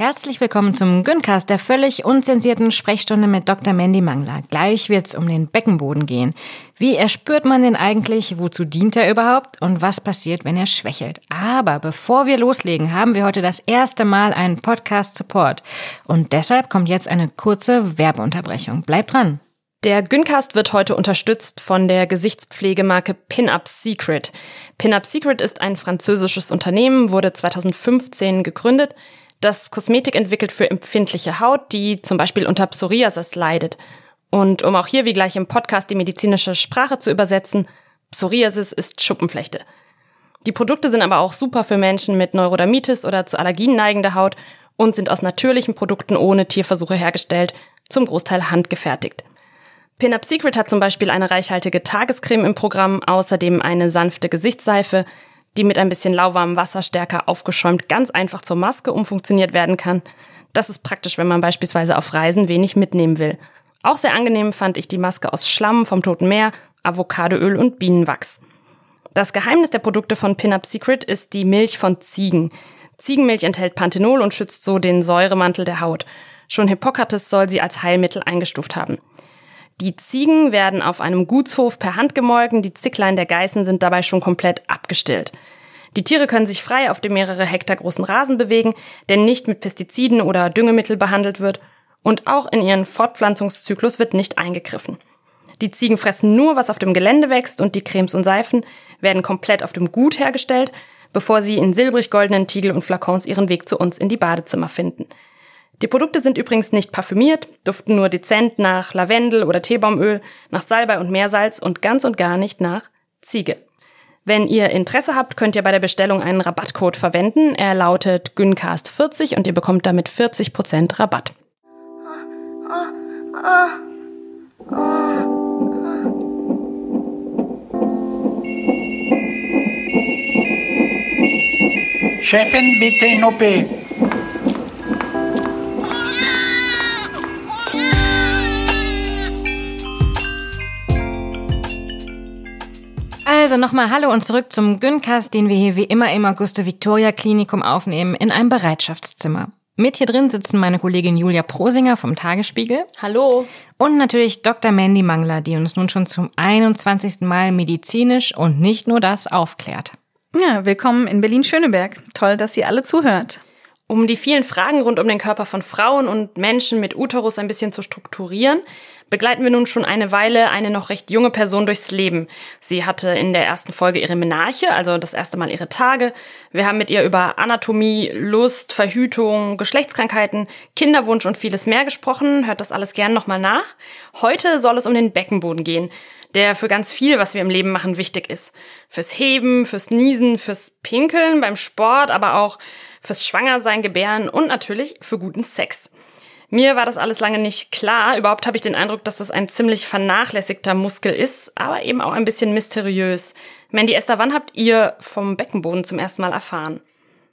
Herzlich willkommen zum Güncast, der völlig unzensierten Sprechstunde mit Dr. Mandy Mangler. Gleich wird's um den Beckenboden gehen. Wie erspürt man den eigentlich? Wozu dient er überhaupt? Und was passiert, wenn er schwächelt? Aber bevor wir loslegen, haben wir heute das erste Mal einen Podcast-Support. Und deshalb kommt jetzt eine kurze Werbeunterbrechung. Bleibt dran! Der Güncast wird heute unterstützt von der Gesichtspflegemarke Pinup Secret. Pinup Secret ist ein französisches Unternehmen, wurde 2015 gegründet das Kosmetik entwickelt für empfindliche Haut, die zum Beispiel unter Psoriasis leidet. Und um auch hier wie gleich im Podcast die medizinische Sprache zu übersetzen, Psoriasis ist Schuppenflechte. Die Produkte sind aber auch super für Menschen mit Neurodermitis oder zu Allergien neigender Haut und sind aus natürlichen Produkten ohne Tierversuche hergestellt, zum Großteil handgefertigt. Pinup Secret hat zum Beispiel eine reichhaltige Tagescreme im Programm, außerdem eine sanfte Gesichtsseife, die mit ein bisschen lauwarmem Wasser stärker aufgeschäumt ganz einfach zur Maske umfunktioniert werden kann. Das ist praktisch, wenn man beispielsweise auf Reisen wenig mitnehmen will. Auch sehr angenehm fand ich die Maske aus Schlamm vom Toten Meer, Avocadoöl und Bienenwachs. Das Geheimnis der Produkte von Pinup Secret ist die Milch von Ziegen. Ziegenmilch enthält Panthenol und schützt so den Säuremantel der Haut. Schon Hippokrates soll sie als Heilmittel eingestuft haben. Die Ziegen werden auf einem Gutshof per Hand gemolken, die Zicklein der Geißen sind dabei schon komplett abgestillt. Die Tiere können sich frei auf dem mehrere Hektar großen Rasen bewegen, der nicht mit Pestiziden oder Düngemittel behandelt wird, und auch in ihren Fortpflanzungszyklus wird nicht eingegriffen. Die Ziegen fressen nur, was auf dem Gelände wächst, und die Cremes und Seifen werden komplett auf dem Gut hergestellt, bevor sie in silbrig-goldenen Tiegel und Flakons ihren Weg zu uns in die Badezimmer finden. Die Produkte sind übrigens nicht parfümiert, duften nur dezent nach Lavendel oder Teebaumöl, nach Salbei und Meersalz und ganz und gar nicht nach Ziege. Wenn ihr Interesse habt, könnt ihr bei der Bestellung einen Rabattcode verwenden. Er lautet GYNCAST40 und ihr bekommt damit 40% Rabatt. Chefin, bitte in OP. Also nochmal Hallo und zurück zum Güncast, den wir hier wie immer im Auguste Victoria Klinikum aufnehmen, in einem Bereitschaftszimmer. Mit hier drin sitzen meine Kollegin Julia Prosinger vom Tagesspiegel. Hallo. Und natürlich Dr. Mandy Mangler, die uns nun schon zum 21. Mal medizinisch und nicht nur das aufklärt. Ja, willkommen in Berlin-Schöneberg. Toll, dass ihr alle zuhört. Um die vielen Fragen rund um den Körper von Frauen und Menschen mit Uterus ein bisschen zu strukturieren, begleiten wir nun schon eine Weile eine noch recht junge Person durchs Leben. Sie hatte in der ersten Folge ihre Menarche, also das erste Mal ihre Tage. Wir haben mit ihr über Anatomie, Lust, Verhütung, Geschlechtskrankheiten, Kinderwunsch und vieles mehr gesprochen. Hört das alles gern nochmal nach. Heute soll es um den Beckenboden gehen der für ganz viel, was wir im Leben machen, wichtig ist. Fürs Heben, fürs Niesen, fürs Pinkeln beim Sport, aber auch fürs Schwangersein, Gebären und natürlich für guten Sex. Mir war das alles lange nicht klar. Überhaupt habe ich den Eindruck, dass das ein ziemlich vernachlässigter Muskel ist, aber eben auch ein bisschen mysteriös. Mandy Esther, wann habt ihr vom Beckenboden zum ersten Mal erfahren?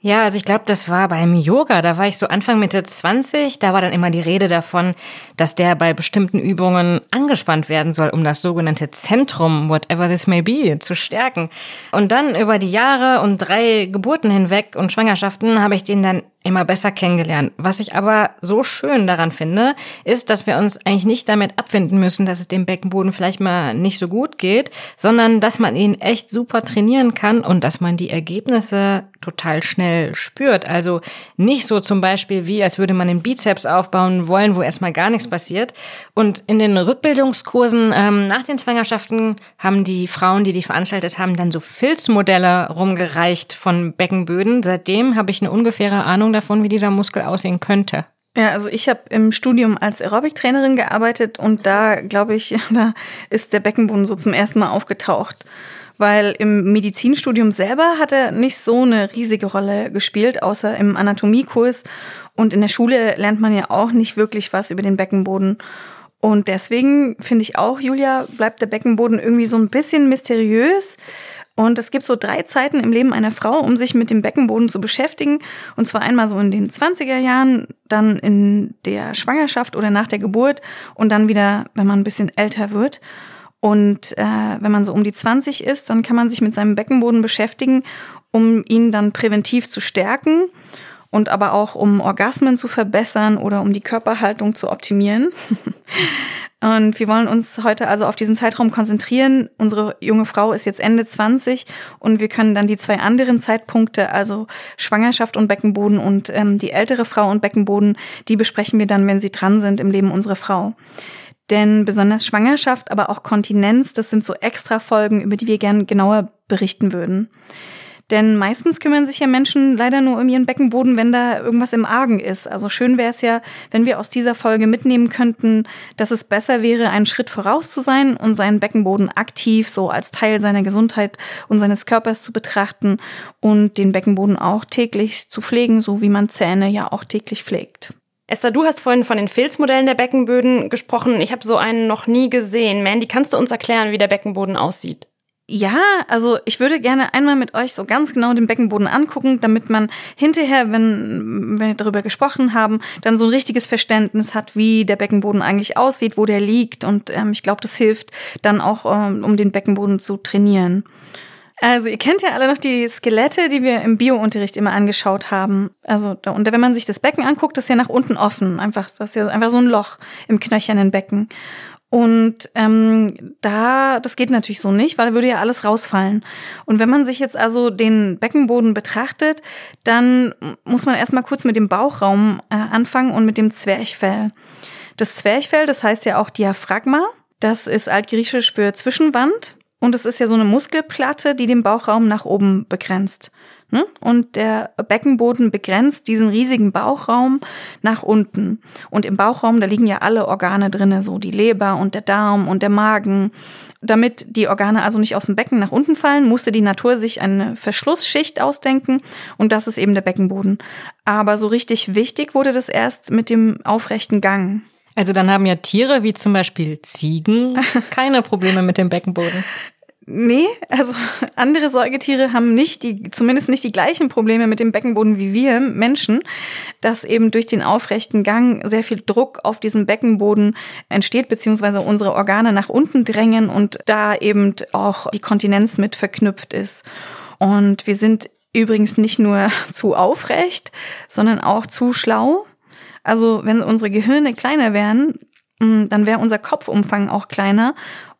Ja, also ich glaube, das war beim Yoga. Da war ich so Anfang Mitte 20. Da war dann immer die Rede davon, dass der bei bestimmten Übungen angespannt werden soll, um das sogenannte Zentrum, whatever this may be, zu stärken. Und dann über die Jahre und drei Geburten hinweg und Schwangerschaften habe ich den dann immer besser kennengelernt. Was ich aber so schön daran finde, ist, dass wir uns eigentlich nicht damit abfinden müssen, dass es dem Beckenboden vielleicht mal nicht so gut geht, sondern dass man ihn echt super trainieren kann und dass man die Ergebnisse total schnell spürt. Also nicht so zum Beispiel wie, als würde man den Bizeps aufbauen wollen, wo erstmal gar nichts passiert. Und in den Rückbildungskursen ähm, nach den Schwangerschaften haben die Frauen, die die veranstaltet haben, dann so Filzmodelle rumgereicht von Beckenböden. Seitdem habe ich eine ungefähre Ahnung davon, wie dieser Muskel aussehen könnte. Ja, also ich habe im Studium als Aerobic-Trainerin gearbeitet und da, glaube ich, da ist der Beckenboden so zum ersten Mal aufgetaucht. Weil im Medizinstudium selber hat er nicht so eine riesige Rolle gespielt, außer im Anatomiekurs. Und in der Schule lernt man ja auch nicht wirklich was über den Beckenboden. Und deswegen finde ich auch, Julia, bleibt der Beckenboden irgendwie so ein bisschen mysteriös. Und es gibt so drei Zeiten im Leben einer Frau, um sich mit dem Beckenboden zu beschäftigen. Und zwar einmal so in den 20er Jahren, dann in der Schwangerschaft oder nach der Geburt und dann wieder, wenn man ein bisschen älter wird. Und äh, wenn man so um die 20 ist, dann kann man sich mit seinem Beckenboden beschäftigen, um ihn dann präventiv zu stärken. Und aber auch um Orgasmen zu verbessern oder um die Körperhaltung zu optimieren. Und wir wollen uns heute also auf diesen Zeitraum konzentrieren. Unsere junge Frau ist jetzt Ende 20 und wir können dann die zwei anderen Zeitpunkte, also Schwangerschaft und Beckenboden und ähm, die ältere Frau und Beckenboden, die besprechen wir dann, wenn sie dran sind im Leben unserer Frau. Denn besonders Schwangerschaft, aber auch Kontinenz, das sind so extra Folgen, über die wir gern genauer berichten würden. Denn meistens kümmern sich ja Menschen leider nur um ihren Beckenboden, wenn da irgendwas im Argen ist. Also schön wäre es ja, wenn wir aus dieser Folge mitnehmen könnten, dass es besser wäre, einen Schritt voraus zu sein und seinen Beckenboden aktiv so als Teil seiner Gesundheit und seines Körpers zu betrachten und den Beckenboden auch täglich zu pflegen, so wie man Zähne ja auch täglich pflegt. Esther, du hast vorhin von den Filzmodellen der Beckenböden gesprochen. Ich habe so einen noch nie gesehen. Mandy, kannst du uns erklären, wie der Beckenboden aussieht? Ja, also ich würde gerne einmal mit euch so ganz genau den Beckenboden angucken, damit man hinterher, wenn, wenn wir darüber gesprochen haben, dann so ein richtiges Verständnis hat, wie der Beckenboden eigentlich aussieht, wo der liegt. Und ähm, ich glaube, das hilft dann auch, ähm, um den Beckenboden zu trainieren. Also ihr kennt ja alle noch die Skelette, die wir im Biounterricht immer angeschaut haben. Also und wenn man sich das Becken anguckt, das ist ja nach unten offen, einfach das ist ja einfach so ein Loch im knöchernen Becken. Und ähm, da, das geht natürlich so nicht, weil da würde ja alles rausfallen. Und wenn man sich jetzt also den Beckenboden betrachtet, dann muss man erstmal kurz mit dem Bauchraum äh, anfangen und mit dem Zwerchfell. Das Zwerchfell, das heißt ja auch Diaphragma. Das ist altgriechisch für Zwischenwand. Und es ist ja so eine Muskelplatte, die den Bauchraum nach oben begrenzt. Ne? Und der Beckenboden begrenzt diesen riesigen Bauchraum nach unten. Und im Bauchraum, da liegen ja alle Organe drinne, so die Leber und der Darm und der Magen. Damit die Organe also nicht aus dem Becken nach unten fallen, musste die Natur sich eine Verschlussschicht ausdenken und das ist eben der Beckenboden. Aber so richtig wichtig wurde das erst mit dem aufrechten Gang. Also dann haben ja Tiere wie zum Beispiel Ziegen keine Probleme mit dem Beckenboden. Nee, also andere Säugetiere haben nicht die, zumindest nicht die gleichen Probleme mit dem Beckenboden wie wir Menschen, dass eben durch den aufrechten Gang sehr viel Druck auf diesem Beckenboden entsteht, beziehungsweise unsere Organe nach unten drängen und da eben auch die Kontinenz mit verknüpft ist. Und wir sind übrigens nicht nur zu aufrecht, sondern auch zu schlau. Also wenn unsere Gehirne kleiner wären, mm, dann wäre unser Kopfumfang auch kleiner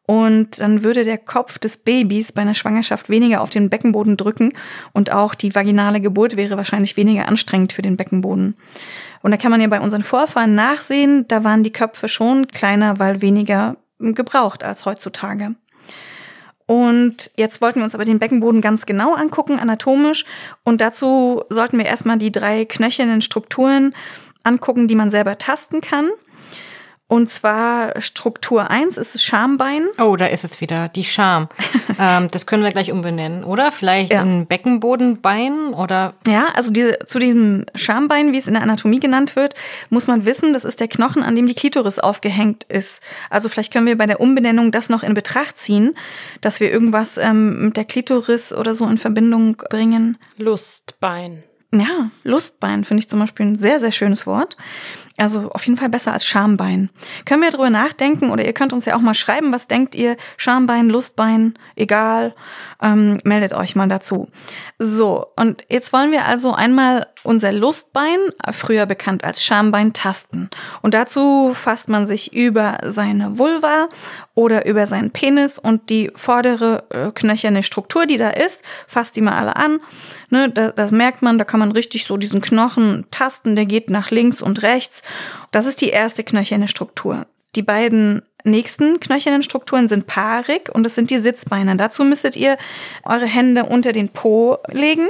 und dann würde der Kopf des Babys bei einer Schwangerschaft weniger auf den Beckenboden drücken und auch die vaginale Geburt wäre wahrscheinlich weniger anstrengend für den Beckenboden. Und da kann man ja bei unseren Vorfahren nachsehen, da waren die Köpfe schon kleiner, weil weniger gebraucht als heutzutage. Und jetzt wollten wir uns aber den Beckenboden ganz genau angucken, anatomisch. Und dazu sollten wir erstmal die drei knöchernen Strukturen angucken, die man selber tasten kann. Und zwar Struktur 1 ist das Schambein. Oh, da ist es wieder, die Scham. ähm, das können wir gleich umbenennen, oder? Vielleicht ja. ein Beckenbodenbein oder? Ja, also diese, zu diesem Schambein, wie es in der Anatomie genannt wird, muss man wissen, das ist der Knochen, an dem die Klitoris aufgehängt ist. Also vielleicht können wir bei der Umbenennung das noch in Betracht ziehen, dass wir irgendwas ähm, mit der Klitoris oder so in Verbindung bringen. Lustbein. Ja, Lustbein finde ich zum Beispiel ein sehr, sehr schönes Wort. Also auf jeden Fall besser als Schambein. Können wir drüber nachdenken oder ihr könnt uns ja auch mal schreiben, was denkt ihr? Schambein, Lustbein, egal. Ähm, meldet euch mal dazu. So, und jetzt wollen wir also einmal unser Lustbein, früher bekannt als Schambein, tasten. Und dazu fasst man sich über seine Vulva oder über seinen Penis und die vordere äh, knöcherne Struktur, die da ist, fasst die mal alle an. Ne, das, das merkt man, da kann man richtig so diesen Knochen tasten, der geht nach links und rechts. Das ist die erste knöcherne Struktur. Die beiden nächsten knöchernen Strukturen sind paarig und das sind die Sitzbeine. Dazu müsstet ihr eure Hände unter den Po legen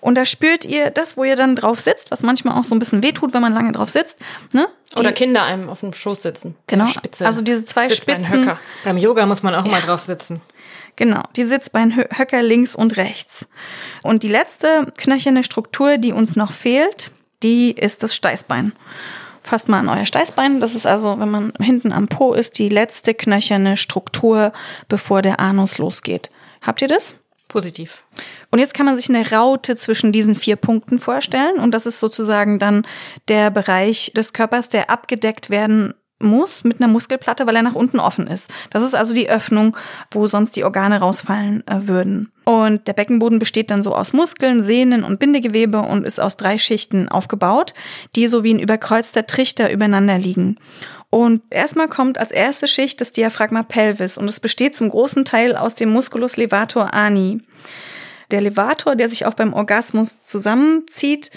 und da spürt ihr das, wo ihr dann drauf sitzt, was manchmal auch so ein bisschen wehtut, wenn man lange drauf sitzt. Ne? Die, Oder Kinder einem auf dem Schoß sitzen. Genau. Spitze, also diese zwei Spitzen. Beim Yoga muss man auch ja. mal drauf sitzen. Genau, die Sitzbeinhöcker links und rechts. Und die letzte knöcherne Struktur, die uns noch fehlt, die ist das Steißbein fasst mal an euer Steißbein. Das ist also, wenn man hinten am Po ist, die letzte knöcherne Struktur, bevor der Anus losgeht. Habt ihr das? Positiv. Und jetzt kann man sich eine Raute zwischen diesen vier Punkten vorstellen. Und das ist sozusagen dann der Bereich des Körpers, der abgedeckt werden muss mit einer Muskelplatte, weil er nach unten offen ist. Das ist also die Öffnung, wo sonst die Organe rausfallen äh, würden. Und der Beckenboden besteht dann so aus Muskeln, Sehnen und Bindegewebe und ist aus drei Schichten aufgebaut, die so wie ein überkreuzter Trichter übereinander liegen. Und erstmal kommt als erste Schicht das Diaphragma pelvis und es besteht zum großen Teil aus dem Musculus levator ani. Der Levator, der sich auch beim Orgasmus zusammenzieht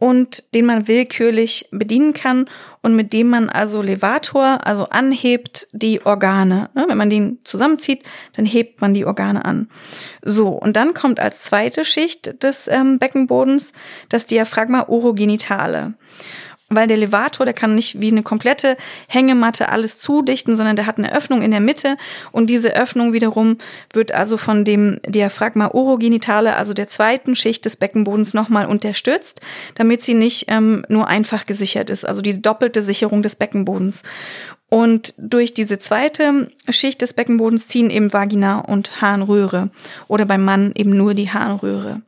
und den man willkürlich bedienen kann und mit dem man also Levator, also anhebt die Organe. Ne, wenn man den zusammenzieht, dann hebt man die Organe an. So, und dann kommt als zweite Schicht des ähm, Beckenbodens das Diaphragma orogenitale weil der Levator, der kann nicht wie eine komplette Hängematte alles zudichten, sondern der hat eine Öffnung in der Mitte und diese Öffnung wiederum wird also von dem Diaphragma orogenitale, also der zweiten Schicht des Beckenbodens nochmal unterstützt, damit sie nicht ähm, nur einfach gesichert ist, also die doppelte Sicherung des Beckenbodens. Und durch diese zweite Schicht des Beckenbodens ziehen eben Vagina und Harnröhre oder beim Mann eben nur die Harnröhre.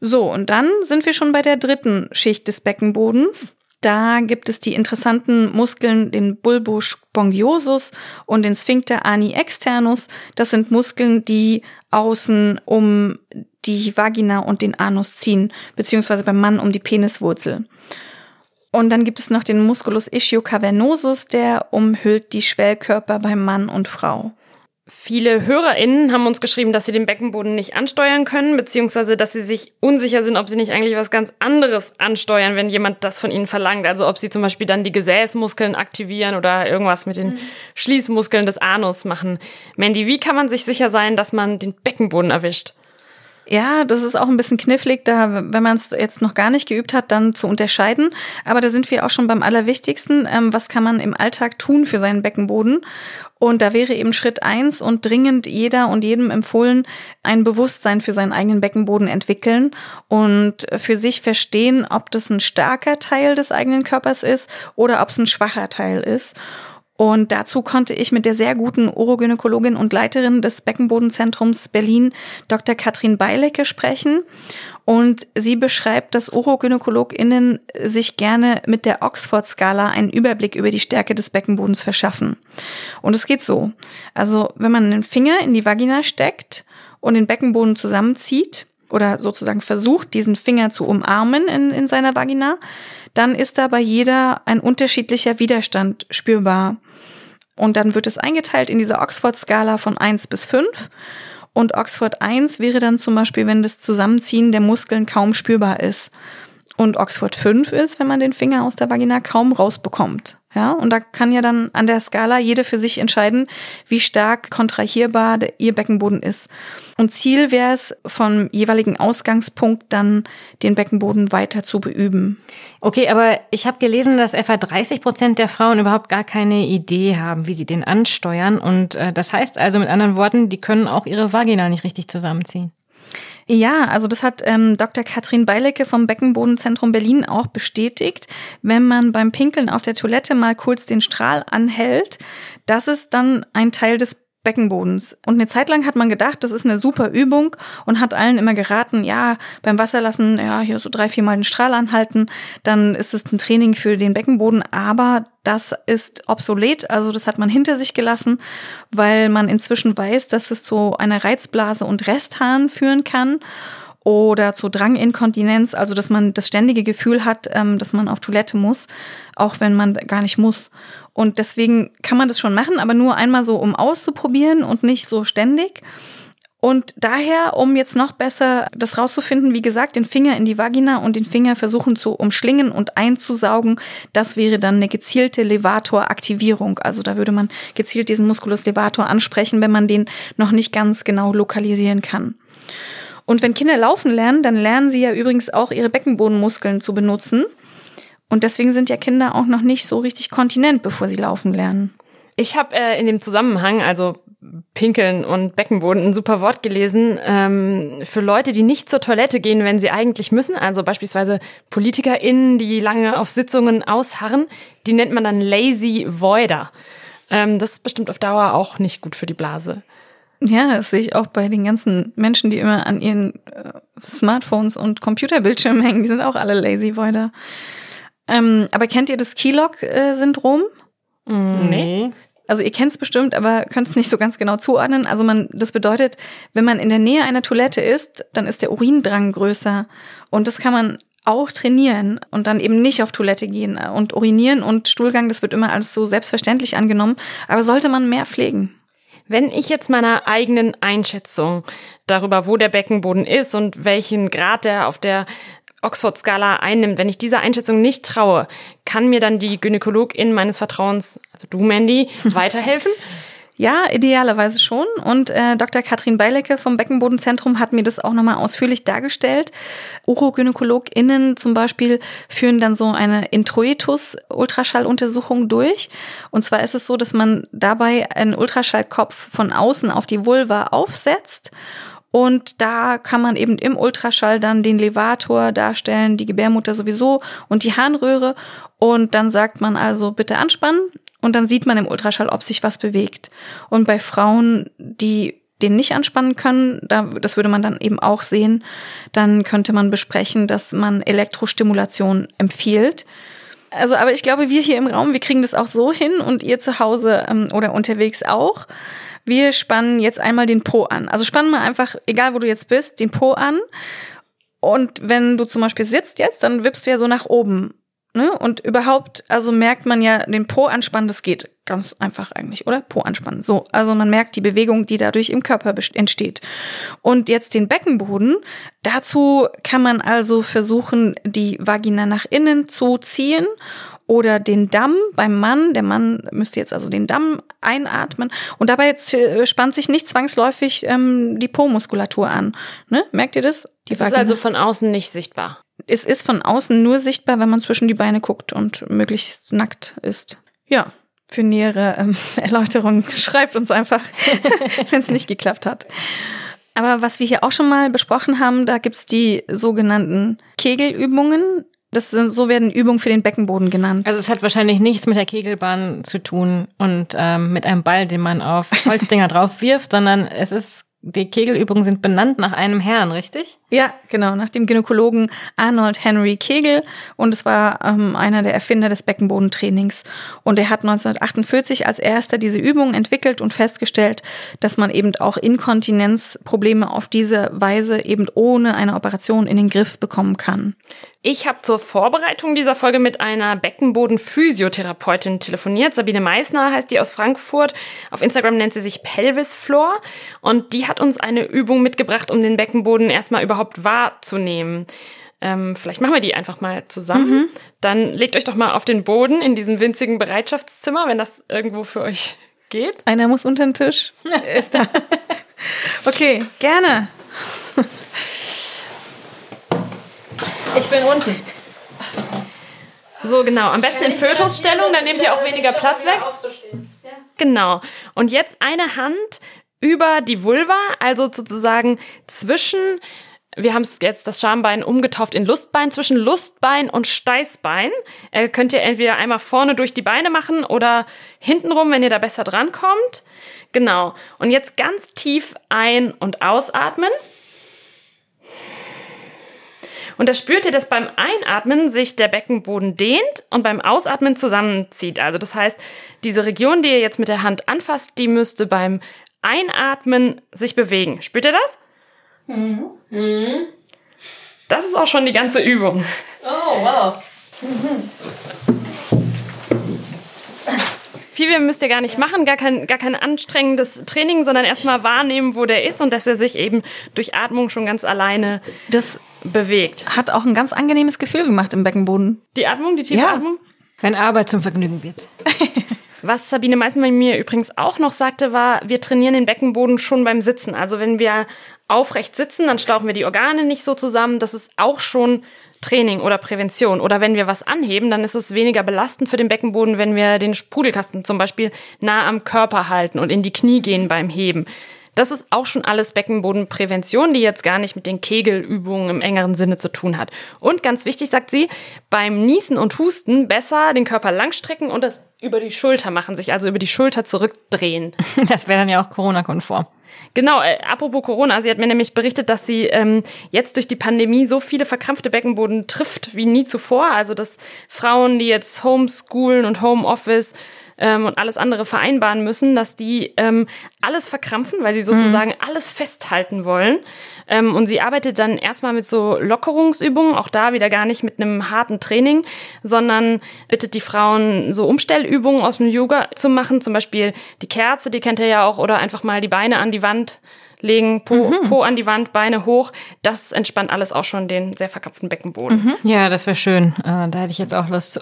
So, und dann sind wir schon bei der dritten Schicht des Beckenbodens. Da gibt es die interessanten Muskeln, den Bulbus spongiosus und den Sphincter ani externus. Das sind Muskeln, die außen um die Vagina und den Anus ziehen, beziehungsweise beim Mann um die Peniswurzel. Und dann gibt es noch den Musculus ischiocavernosus, der umhüllt die Schwellkörper beim Mann und Frau. Viele HörerInnen haben uns geschrieben, dass sie den Beckenboden nicht ansteuern können, beziehungsweise dass sie sich unsicher sind, ob sie nicht eigentlich was ganz anderes ansteuern, wenn jemand das von ihnen verlangt. Also ob sie zum Beispiel dann die Gesäßmuskeln aktivieren oder irgendwas mit den mhm. Schließmuskeln des Anus machen. Mandy, wie kann man sich sicher sein, dass man den Beckenboden erwischt? Ja, das ist auch ein bisschen knifflig, da, wenn man es jetzt noch gar nicht geübt hat, dann zu unterscheiden. Aber da sind wir auch schon beim Allerwichtigsten. Ähm, was kann man im Alltag tun für seinen Beckenboden? Und da wäre eben Schritt eins und dringend jeder und jedem empfohlen, ein Bewusstsein für seinen eigenen Beckenboden entwickeln und für sich verstehen, ob das ein starker Teil des eigenen Körpers ist oder ob es ein schwacher Teil ist. Und dazu konnte ich mit der sehr guten Urogynäkologin und Leiterin des Beckenbodenzentrums Berlin, Dr. Katrin Beilecke, sprechen. Und sie beschreibt, dass UrogynäkologInnen sich gerne mit der Oxford-Skala einen Überblick über die Stärke des Beckenbodens verschaffen. Und es geht so. Also, wenn man einen Finger in die Vagina steckt und den Beckenboden zusammenzieht, oder sozusagen versucht, diesen Finger zu umarmen in, in seiner Vagina, dann ist da bei jeder ein unterschiedlicher Widerstand spürbar. Und dann wird es eingeteilt in diese Oxford-Skala von 1 bis 5. Und Oxford 1 wäre dann zum Beispiel, wenn das Zusammenziehen der Muskeln kaum spürbar ist. Und Oxford 5 ist, wenn man den Finger aus der Vagina kaum rausbekommt. Ja, und da kann ja dann an der Skala jede für sich entscheiden, wie stark kontrahierbar ihr Beckenboden ist. Und Ziel wäre es, vom jeweiligen Ausgangspunkt dann den Beckenboden weiter zu beüben. Okay, aber ich habe gelesen, dass etwa 30 Prozent der Frauen überhaupt gar keine Idee haben, wie sie den ansteuern. Und äh, das heißt also mit anderen Worten, die können auch ihre Vagina nicht richtig zusammenziehen. Ja, also das hat ähm, Dr. Katrin Beilecke vom Beckenbodenzentrum Berlin auch bestätigt. Wenn man beim Pinkeln auf der Toilette mal kurz den Strahl anhält, das ist dann ein Teil des Beckenbodens. Und eine Zeit lang hat man gedacht, das ist eine super Übung und hat allen immer geraten, ja, beim Wasserlassen, ja, hier so drei, vier Mal den Strahl anhalten, dann ist es ein Training für den Beckenboden, aber das ist obsolet, also das hat man hinter sich gelassen, weil man inzwischen weiß, dass es zu einer Reizblase und Resthahn führen kann oder zu Dranginkontinenz, also dass man das ständige Gefühl hat, ähm, dass man auf Toilette muss, auch wenn man gar nicht muss. Und deswegen kann man das schon machen, aber nur einmal so, um auszuprobieren und nicht so ständig. Und daher, um jetzt noch besser das rauszufinden, wie gesagt, den Finger in die Vagina und den Finger versuchen zu umschlingen und einzusaugen, das wäre dann eine gezielte Levator-Aktivierung. Also da würde man gezielt diesen Musculus levator ansprechen, wenn man den noch nicht ganz genau lokalisieren kann. Und wenn Kinder laufen lernen, dann lernen sie ja übrigens auch ihre Beckenbodenmuskeln zu benutzen. Und deswegen sind ja Kinder auch noch nicht so richtig kontinent, bevor sie laufen lernen. Ich habe äh, in dem Zusammenhang, also Pinkeln und Beckenboden, ein super Wort gelesen ähm, für Leute, die nicht zur Toilette gehen, wenn sie eigentlich müssen. Also beispielsweise PolitikerInnen, die lange auf Sitzungen ausharren, die nennt man dann Lazy Voider. Ähm, das ist bestimmt auf Dauer auch nicht gut für die Blase. Ja, das sehe ich auch bei den ganzen Menschen, die immer an ihren äh, Smartphones und Computerbildschirmen hängen. Die sind auch alle lazy voider. Ähm, aber kennt ihr das Keylog-Syndrom? Nee. Also ihr kennt es bestimmt, aber könnt es nicht so ganz genau zuordnen. Also man, das bedeutet, wenn man in der Nähe einer Toilette ist, dann ist der Urindrang größer. Und das kann man auch trainieren und dann eben nicht auf Toilette gehen und urinieren und Stuhlgang, das wird immer alles so selbstverständlich angenommen. Aber sollte man mehr pflegen? Wenn ich jetzt meiner eigenen Einschätzung darüber, wo der Beckenboden ist und welchen Grad der auf der Oxford-Skala einnimmt, wenn ich dieser Einschätzung nicht traue, kann mir dann die Gynäkologin meines Vertrauens, also du Mandy, weiterhelfen? Ja, idealerweise schon. Und äh, Dr. Katrin Beilecke vom Beckenbodenzentrum hat mir das auch nochmal ausführlich dargestellt. UrogynäkologInnen zum Beispiel führen dann so eine Introitus-Ultraschalluntersuchung durch. Und zwar ist es so, dass man dabei einen Ultraschallkopf von außen auf die Vulva aufsetzt und da kann man eben im Ultraschall dann den Levator darstellen, die Gebärmutter sowieso und die Harnröhre. Und dann sagt man also bitte anspannen. Und dann sieht man im Ultraschall, ob sich was bewegt. Und bei Frauen, die den nicht anspannen können, da, das würde man dann eben auch sehen, dann könnte man besprechen, dass man Elektrostimulation empfiehlt. Also, aber ich glaube, wir hier im Raum, wir kriegen das auch so hin und ihr zu Hause ähm, oder unterwegs auch. Wir spannen jetzt einmal den Po an. Also spannen wir einfach, egal wo du jetzt bist, den Po an. Und wenn du zum Beispiel sitzt jetzt, dann wippst du ja so nach oben. Ne? Und überhaupt, also merkt man ja den Po anspannen, das geht ganz einfach eigentlich, oder? Po anspannen. So, also man merkt die Bewegung, die dadurch im Körper entsteht. Und jetzt den Beckenboden. Dazu kann man also versuchen, die Vagina nach innen zu ziehen oder den Damm beim Mann. Der Mann müsste jetzt also den Damm einatmen und dabei jetzt äh, spannt sich nicht zwangsläufig ähm, die Po-Muskulatur an. Ne? Merkt ihr das? Die es ist also von außen nicht sichtbar. Es ist von außen nur sichtbar, wenn man zwischen die Beine guckt und möglichst nackt ist. Ja, für nähere ähm, Erläuterungen schreibt uns einfach, wenn es nicht geklappt hat. Aber was wir hier auch schon mal besprochen haben, da gibt's die sogenannten Kegelübungen. Das sind, so werden Übungen für den Beckenboden genannt. Also es hat wahrscheinlich nichts mit der Kegelbahn zu tun und ähm, mit einem Ball, den man auf Holzdinger drauf wirft, sondern es ist die Kegelübungen sind benannt nach einem Herrn, richtig? Ja, genau, nach dem Gynäkologen Arnold Henry Kegel. Und es war ähm, einer der Erfinder des Beckenbodentrainings. Und er hat 1948 als erster diese Übung entwickelt und festgestellt, dass man eben auch Inkontinenzprobleme auf diese Weise eben ohne eine Operation in den Griff bekommen kann. Ich habe zur Vorbereitung dieser Folge mit einer Beckenboden-Physiotherapeutin telefoniert. Sabine Meissner heißt die aus Frankfurt. Auf Instagram nennt sie sich Pelvis Floor. Und die hat uns eine Übung mitgebracht, um den Beckenboden erstmal überhaupt wahrzunehmen. Ähm, vielleicht machen wir die einfach mal zusammen. Mhm. Dann legt euch doch mal auf den Boden in diesem winzigen Bereitschaftszimmer, wenn das irgendwo für euch geht. Einer muss unter den Tisch. Ist da. Okay, gerne. Ich bin unten. So, genau. Am besten in Fötusstellung, dann nehmt ihr auch weniger Platz weg. Genau. Und jetzt eine Hand über die Vulva, also sozusagen zwischen, wir haben jetzt das Schambein umgetauft in Lustbein, zwischen Lustbein und Steißbein. Äh, könnt ihr entweder einmal vorne durch die Beine machen oder hintenrum, wenn ihr da besser drankommt. Genau. Und jetzt ganz tief ein- und ausatmen. Und da spürt ihr, dass beim Einatmen sich der Beckenboden dehnt und beim Ausatmen zusammenzieht. Also das heißt, diese Region, die ihr jetzt mit der Hand anfasst, die müsste beim Einatmen sich bewegen. Spürt ihr das? Mhm. Mhm. Das ist auch schon die ganze Übung. Oh, wow. Viel mehr müsst ihr gar nicht machen, gar kein, gar kein anstrengendes Training, sondern erstmal wahrnehmen, wo der ist und dass er sich eben durch Atmung schon ganz alleine das bewegt. Hat auch ein ganz angenehmes Gefühl gemacht im Beckenboden. Die Atmung, die tiefe ja. Atmung? Wenn Arbeit zum Vergnügen wird. Was Sabine Meißen bei mir übrigens auch noch sagte, war, wir trainieren den Beckenboden schon beim Sitzen. Also wenn wir aufrecht sitzen, dann stauchen wir die Organe nicht so zusammen. Das ist auch schon Training oder Prävention. Oder wenn wir was anheben, dann ist es weniger belastend für den Beckenboden, wenn wir den Sprudelkasten zum Beispiel nah am Körper halten und in die Knie gehen beim Heben. Das ist auch schon alles Beckenbodenprävention, die jetzt gar nicht mit den Kegelübungen im engeren Sinne zu tun hat. Und ganz wichtig, sagt sie, beim Niesen und Husten besser den Körper langstrecken und das über die Schulter machen, sich also über die Schulter zurückdrehen. Das wäre dann ja auch Corona-konform. Genau, äh, apropos Corona, sie hat mir nämlich berichtet, dass sie ähm, jetzt durch die Pandemie so viele verkrampfte Beckenboden trifft wie nie zuvor. Also dass Frauen, die jetzt Homeschoolen und Homeoffice ähm, und alles andere vereinbaren müssen, dass die ähm, alles verkrampfen, weil sie sozusagen mhm. alles festhalten wollen. Ähm, und sie arbeitet dann erstmal mit so Lockerungsübungen, auch da wieder gar nicht mit einem harten Training, sondern bittet die Frauen so Umstellübungen aus dem Yoga zu machen, zum Beispiel die Kerze, die kennt ihr ja auch, oder einfach mal die Beine an die Wand legen, Po, mhm. po an die Wand, Beine hoch. Das entspannt alles auch schon den sehr verkrampften Beckenboden. Mhm. Ja, das wäre schön. Äh, da hätte ich jetzt auch Lust zu.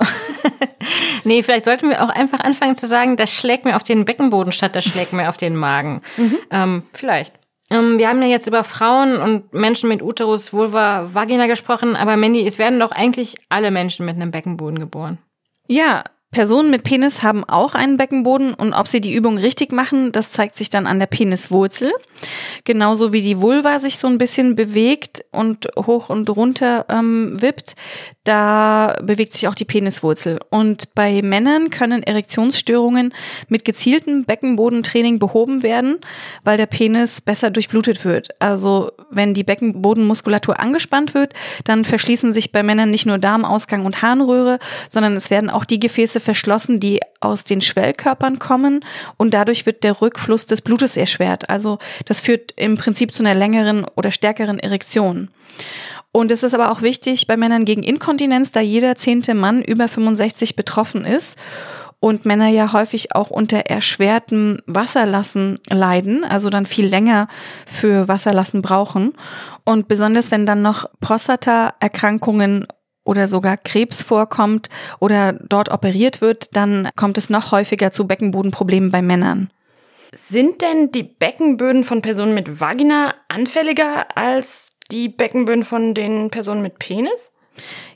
nee, vielleicht sollten wir auch einfach anfangen zu sagen, das schlägt mir auf den Beckenboden statt das schlägt mir auf den Magen. Mhm. Ähm, vielleicht. Ähm, wir haben ja jetzt über Frauen und Menschen mit Uterus, Vulva, Vagina gesprochen, aber Mandy, es werden doch eigentlich alle Menschen mit einem Beckenboden geboren. Ja, Personen mit Penis haben auch einen Beckenboden und ob sie die Übung richtig machen, das zeigt sich dann an der Peniswurzel. Genauso wie die Vulva sich so ein bisschen bewegt und hoch und runter ähm, wippt, da bewegt sich auch die Peniswurzel. Und bei Männern können Erektionsstörungen mit gezieltem Beckenbodentraining behoben werden, weil der Penis besser durchblutet wird. Also wenn die Beckenbodenmuskulatur angespannt wird, dann verschließen sich bei Männern nicht nur Darmausgang und Harnröhre, sondern es werden auch die Gefäße verschlossen, die aus den Schwellkörpern kommen und dadurch wird der Rückfluss des Blutes erschwert. Also das führt im Prinzip zu einer längeren oder stärkeren Erektion. Und es ist aber auch wichtig bei Männern gegen Inkontinenz, da jeder zehnte Mann über 65 betroffen ist und Männer ja häufig auch unter erschwertem Wasserlassen leiden, also dann viel länger für Wasserlassen brauchen. Und besonders wenn dann noch Prostataerkrankungen oder sogar Krebs vorkommt oder dort operiert wird, dann kommt es noch häufiger zu Beckenbodenproblemen bei Männern. Sind denn die Beckenböden von Personen mit Vagina anfälliger als die Beckenböden von den Personen mit Penis?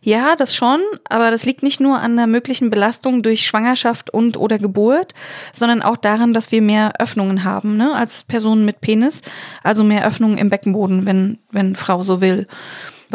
Ja, das schon, aber das liegt nicht nur an der möglichen Belastung durch Schwangerschaft und oder Geburt, sondern auch daran, dass wir mehr Öffnungen haben, ne, als Personen mit Penis, also mehr Öffnungen im Beckenboden, wenn wenn Frau so will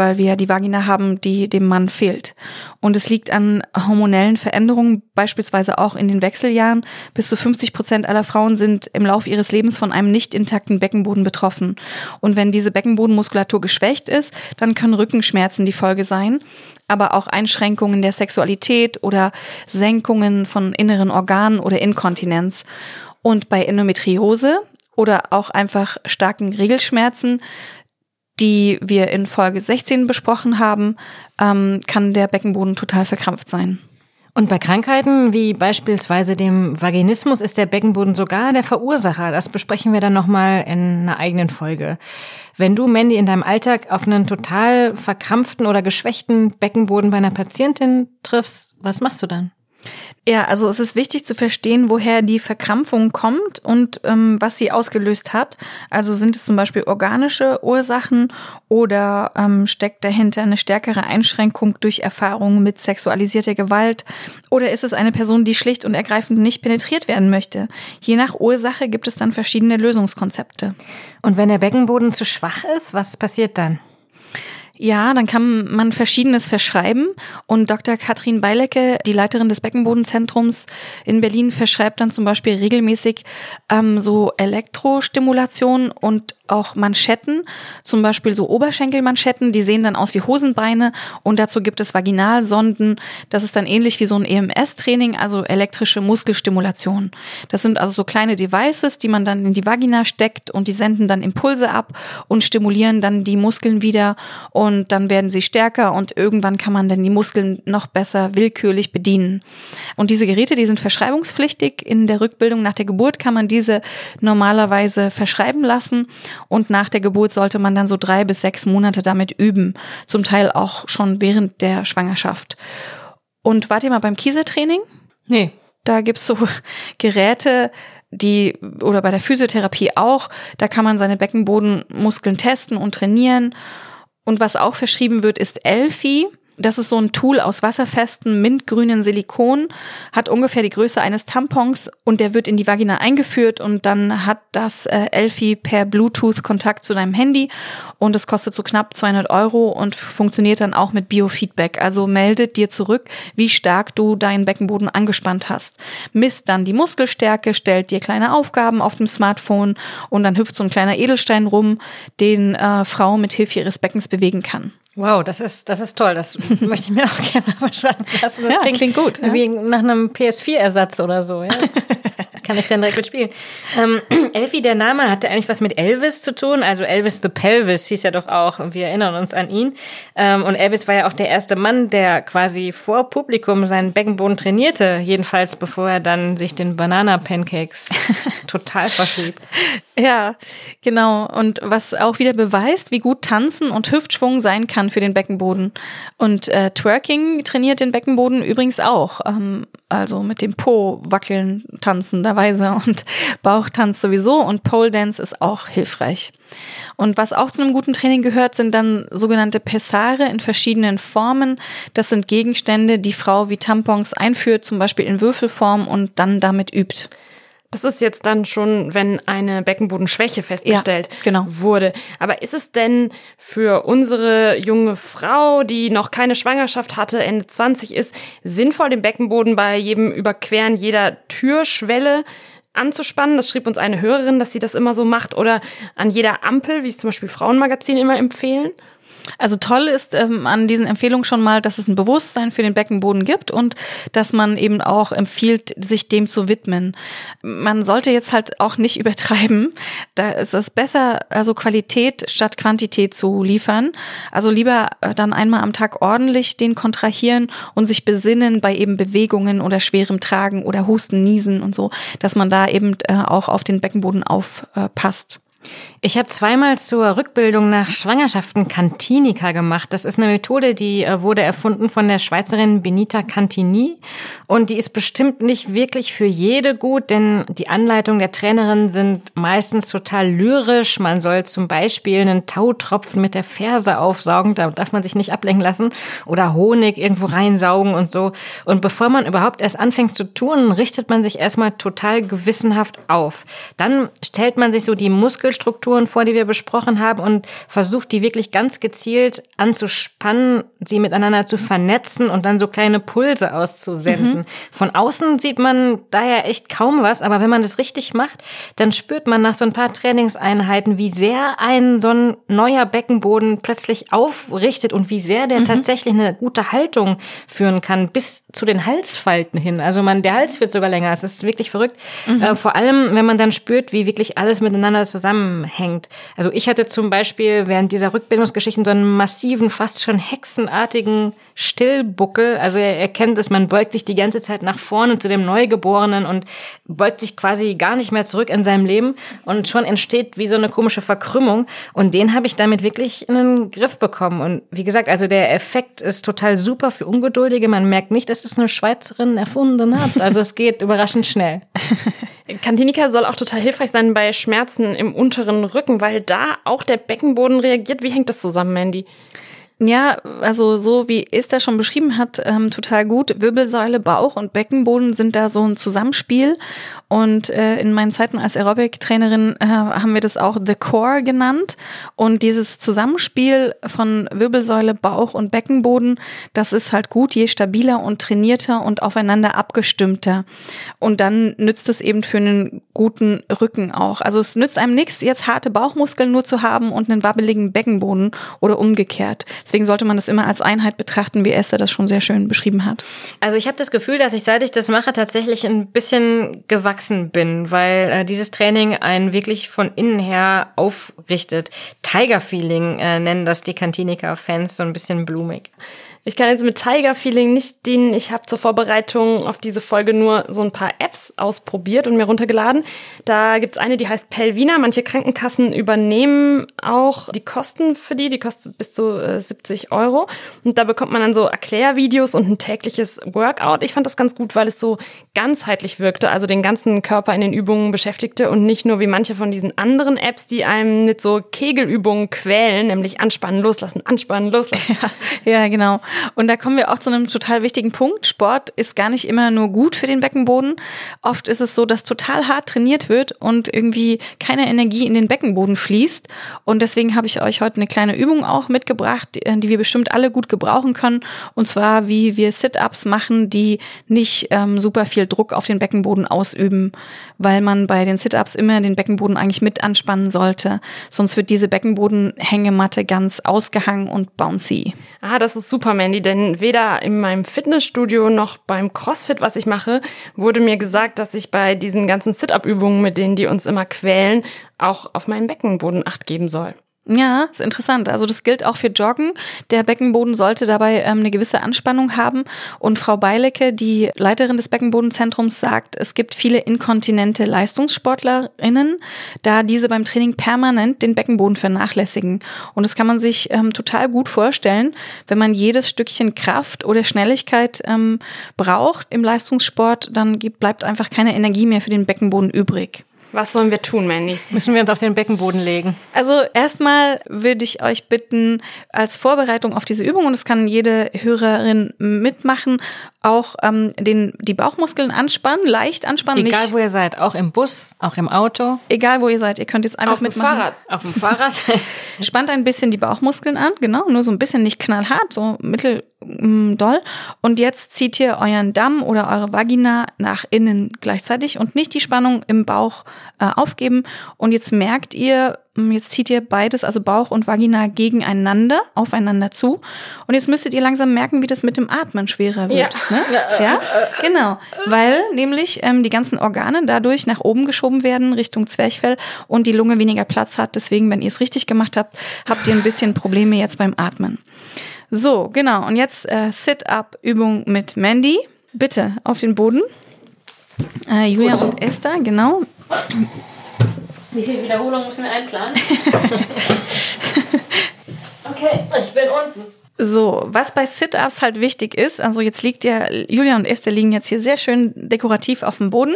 weil wir die Vagina haben, die dem Mann fehlt. Und es liegt an hormonellen Veränderungen, beispielsweise auch in den Wechseljahren. Bis zu 50 Prozent aller Frauen sind im Laufe ihres Lebens von einem nicht intakten Beckenboden betroffen. Und wenn diese Beckenbodenmuskulatur geschwächt ist, dann können Rückenschmerzen die Folge sein aber auch Einschränkungen der Sexualität oder Senkungen von inneren Organen oder Inkontinenz. Und bei Endometriose oder auch einfach starken Regelschmerzen die wir in Folge 16 besprochen haben, ähm, kann der Beckenboden total verkrampft sein. Und bei Krankheiten wie beispielsweise dem Vaginismus ist der Beckenboden sogar der Verursacher. Das besprechen wir dann nochmal in einer eigenen Folge. Wenn du, Mandy, in deinem Alltag auf einen total verkrampften oder geschwächten Beckenboden bei einer Patientin triffst, was machst du dann? Ja, also es ist wichtig zu verstehen, woher die Verkrampfung kommt und ähm, was sie ausgelöst hat. Also sind es zum Beispiel organische Ursachen oder ähm, steckt dahinter eine stärkere Einschränkung durch Erfahrungen mit sexualisierter Gewalt oder ist es eine Person, die schlicht und ergreifend nicht penetriert werden möchte? Je nach Ursache gibt es dann verschiedene Lösungskonzepte. Und wenn der Beckenboden zu schwach ist, was passiert dann? Ja, dann kann man Verschiedenes verschreiben. Und Dr. Katrin Beilecke, die Leiterin des Beckenbodenzentrums in Berlin, verschreibt dann zum Beispiel regelmäßig ähm, so Elektrostimulation und auch Manschetten, zum Beispiel so Oberschenkelmanschetten, die sehen dann aus wie Hosenbeine und dazu gibt es Vaginalsonden. Das ist dann ähnlich wie so ein EMS-Training, also elektrische Muskelstimulation. Das sind also so kleine Devices, die man dann in die Vagina steckt und die senden dann Impulse ab und stimulieren dann die Muskeln wieder und dann werden sie stärker und irgendwann kann man dann die Muskeln noch besser willkürlich bedienen. Und diese Geräte, die sind verschreibungspflichtig. In der Rückbildung nach der Geburt kann man diese normalerweise verschreiben lassen und nach der Geburt sollte man dann so drei bis sechs Monate damit üben, zum Teil auch schon während der Schwangerschaft. Und wart ihr mal beim Kieseltraining? Nee. Da gibt's so Geräte, die oder bei der Physiotherapie auch, da kann man seine Beckenbodenmuskeln testen und trainieren. Und was auch verschrieben wird, ist Elfi. Das ist so ein Tool aus wasserfestem, mintgrünen Silikon, hat ungefähr die Größe eines Tampons und der wird in die Vagina eingeführt und dann hat das äh, Elfi per Bluetooth Kontakt zu deinem Handy und es kostet so knapp 200 Euro und funktioniert dann auch mit Biofeedback. Also meldet dir zurück, wie stark du deinen Beckenboden angespannt hast. Misst dann die Muskelstärke, stellt dir kleine Aufgaben auf dem Smartphone und dann hüpft so ein kleiner Edelstein rum, den äh, Frau mit Hilfe ihres Beckens bewegen kann. Wow, das ist, das ist toll. Das möchte ich mir auch gerne mal beschreiben lassen. Das ja, klingt, klingt gut. Wie ja. nach einem PS4-Ersatz oder so. Ja? Kann ich dann direkt mitspielen. Ähm, Elfie, der Name hatte eigentlich was mit Elvis zu tun. Also Elvis the Pelvis hieß ja doch auch. Wir erinnern uns an ihn. Ähm, und Elvis war ja auch der erste Mann, der quasi vor Publikum seinen Beckenboden trainierte. Jedenfalls bevor er dann sich den Banana Pancakes total verschrieb. Ja, genau. Und was auch wieder beweist, wie gut Tanzen und Hüftschwung sein kann für den Beckenboden. Und äh, Twerking trainiert den Beckenboden übrigens auch. Ähm, also mit dem Po wackeln, tanzenderweise und Bauchtanz sowieso und Pole Dance ist auch hilfreich. Und was auch zu einem guten Training gehört, sind dann sogenannte Pessare in verschiedenen Formen. Das sind Gegenstände, die Frau wie Tampons einführt, zum Beispiel in Würfelform und dann damit übt. Das ist jetzt dann schon, wenn eine Beckenbodenschwäche festgestellt ja, genau. wurde. Aber ist es denn für unsere junge Frau, die noch keine Schwangerschaft hatte, Ende 20 ist, sinnvoll, den Beckenboden bei jedem Überqueren jeder Türschwelle anzuspannen? Das schrieb uns eine Hörerin, dass sie das immer so macht. Oder an jeder Ampel, wie es zum Beispiel Frauenmagazin immer empfehlen? Also toll ist ähm, an diesen Empfehlungen schon mal, dass es ein Bewusstsein für den Beckenboden gibt und dass man eben auch empfiehlt, sich dem zu widmen. Man sollte jetzt halt auch nicht übertreiben. Da ist es besser, also Qualität statt Quantität zu liefern. Also lieber äh, dann einmal am Tag ordentlich den kontrahieren und sich besinnen bei eben Bewegungen oder schwerem Tragen oder Husten, Niesen und so, dass man da eben äh, auch auf den Beckenboden aufpasst. Ich habe zweimal zur Rückbildung nach Schwangerschaften Cantinica gemacht. Das ist eine Methode, die äh, wurde erfunden von der Schweizerin Benita Cantini und die ist bestimmt nicht wirklich für jede gut, denn die Anleitungen der Trainerin sind meistens total lyrisch. Man soll zum Beispiel einen Tautropfen mit der Ferse aufsaugen, da darf man sich nicht ablenken lassen, oder Honig irgendwo reinsaugen und so. Und bevor man überhaupt erst anfängt zu tun, richtet man sich erstmal total gewissenhaft auf. Dann stellt man sich so die Muskelstruktur Strukturen vor, die wir besprochen haben und versucht, die wirklich ganz gezielt anzuspannen, sie miteinander zu vernetzen und dann so kleine Pulse auszusenden. Mhm. Von außen sieht man daher echt kaum was, aber wenn man das richtig macht, dann spürt man nach so ein paar Trainingseinheiten, wie sehr ein so ein neuer Beckenboden plötzlich aufrichtet und wie sehr der mhm. tatsächlich eine gute Haltung führen kann, bis zu den Halsfalten hin. Also man, der Hals wird sogar länger. Es ist wirklich verrückt. Mhm. Äh, vor allem, wenn man dann spürt, wie wirklich alles miteinander zusammenhängt hängt. Also ich hatte zum Beispiel während dieser Rückbildungsgeschichten so einen massiven, fast schon hexenartigen Stillbuckel. Also er, er kennt es, man beugt sich die ganze Zeit nach vorne zu dem Neugeborenen und beugt sich quasi gar nicht mehr zurück in seinem Leben und schon entsteht wie so eine komische Verkrümmung. Und den habe ich damit wirklich in den Griff bekommen. Und wie gesagt, also der Effekt ist total super für Ungeduldige. Man merkt nicht, dass es eine Schweizerin erfunden hat. Also es geht überraschend schnell. Cantinica soll auch total hilfreich sein bei Schmerzen im unteren Rücken, weil da auch der Beckenboden reagiert. Wie hängt das zusammen, Mandy? Ja, also so wie Esther schon beschrieben hat, ähm, total gut. Wirbelsäule, Bauch und Beckenboden sind da so ein Zusammenspiel. Und äh, in meinen Zeiten als Aerobic-Trainerin äh, haben wir das auch The Core genannt. Und dieses Zusammenspiel von Wirbelsäule, Bauch und Beckenboden, das ist halt gut, je stabiler und trainierter und aufeinander abgestimmter. Und dann nützt es eben für einen guten Rücken auch. Also es nützt einem nichts, jetzt harte Bauchmuskeln nur zu haben und einen wabbeligen Beckenboden oder umgekehrt. Deswegen sollte man das immer als Einheit betrachten, wie Esther das schon sehr schön beschrieben hat. Also ich habe das Gefühl, dass ich, seit ich das mache, tatsächlich ein bisschen gewachsen bin, weil äh, dieses Training einen wirklich von innen her aufrichtet. Tiger Feeling äh, nennen das die Cantinica-Fans so ein bisschen blumig. Ich kann jetzt mit Tiger Feeling nicht dienen. Ich habe zur Vorbereitung auf diese Folge nur so ein paar Apps ausprobiert und mir runtergeladen. Da gibt's eine, die heißt Pelvina. Manche Krankenkassen übernehmen auch die Kosten für die. Die kostet bis zu äh, 70 Euro. Und da bekommt man dann so Erklärvideos und ein tägliches Workout. Ich fand das ganz gut, weil es so ganzheitlich wirkte, also den ganzen Körper in den Übungen beschäftigte und nicht nur wie manche von diesen anderen Apps, die einem mit so Kegelübungen quälen, nämlich anspannen, loslassen, anspannen, loslassen. Ja, ja genau. Und da kommen wir auch zu einem total wichtigen Punkt. Sport ist gar nicht immer nur gut für den Beckenboden. Oft ist es so, dass total hart trainiert wird und irgendwie keine Energie in den Beckenboden fließt. Und deswegen habe ich euch heute eine kleine Übung auch mitgebracht, die wir bestimmt alle gut gebrauchen können. Und zwar, wie wir Sit-ups machen, die nicht ähm, super viel Druck auf den Beckenboden ausüben, weil man bei den Sit-ups immer den Beckenboden eigentlich mit anspannen sollte. Sonst wird diese Beckenbodenhängematte ganz ausgehangen und bouncy. Ah, das ist super, Mandy, denn weder in meinem Fitnessstudio noch beim CrossFit, was ich mache, wurde mir gesagt, dass ich bei diesen ganzen Sit-up-Übungen, mit denen die uns immer quälen, auch auf meinen Beckenboden acht geben soll. Ja, ist interessant. Also das gilt auch für Joggen. Der Beckenboden sollte dabei ähm, eine gewisse Anspannung haben. Und Frau Beilecke, die Leiterin des Beckenbodenzentrums, sagt, es gibt viele inkontinente Leistungssportlerinnen, da diese beim Training permanent den Beckenboden vernachlässigen. Und das kann man sich ähm, total gut vorstellen, wenn man jedes Stückchen Kraft oder Schnelligkeit ähm, braucht im Leistungssport, dann gibt, bleibt einfach keine Energie mehr für den Beckenboden übrig. Was sollen wir tun, Mandy? Müssen wir uns auf den Beckenboden legen? Also erstmal würde ich euch bitten, als Vorbereitung auf diese Übung, und das kann jede Hörerin mitmachen, auch ähm, den, die Bauchmuskeln anspannen, leicht anspannen. Egal nicht, wo ihr seid, auch im Bus, auch im Auto. Egal wo ihr seid, ihr könnt jetzt einfach Auf dem mitmachen. Fahrrad. Auf dem Fahrrad. Spannt ein bisschen die Bauchmuskeln an, genau, nur so ein bisschen nicht knallhart, so mittel mm, doll. Und jetzt zieht ihr euren Damm oder eure Vagina nach innen gleichzeitig und nicht die Spannung im Bauch äh, aufgeben. Und jetzt merkt ihr, mm, jetzt zieht ihr beides, also Bauch und Vagina gegeneinander, aufeinander zu. Und jetzt müsstet ihr langsam merken, wie das mit dem Atmen schwerer wird. Ja. Ne? ja? Genau. Weil nämlich ähm, die ganzen Organe dadurch nach oben geschoben werden, Richtung Zwerchfell und die Lunge weniger Platz hat. Deswegen, wenn ihr es richtig gemacht habt, habt ihr ein bisschen Probleme jetzt beim Atmen. So, genau. Und jetzt äh, Sit-Up-Übung mit Mandy. Bitte auf den Boden. Äh, Julia und Esther, genau. Wie viele Wiederholungen müssen wir einplanen? okay, ich bin unten. So, was bei Sit-Ups halt wichtig ist, also jetzt liegt ja, Julia und Esther liegen jetzt hier sehr schön dekorativ auf dem Boden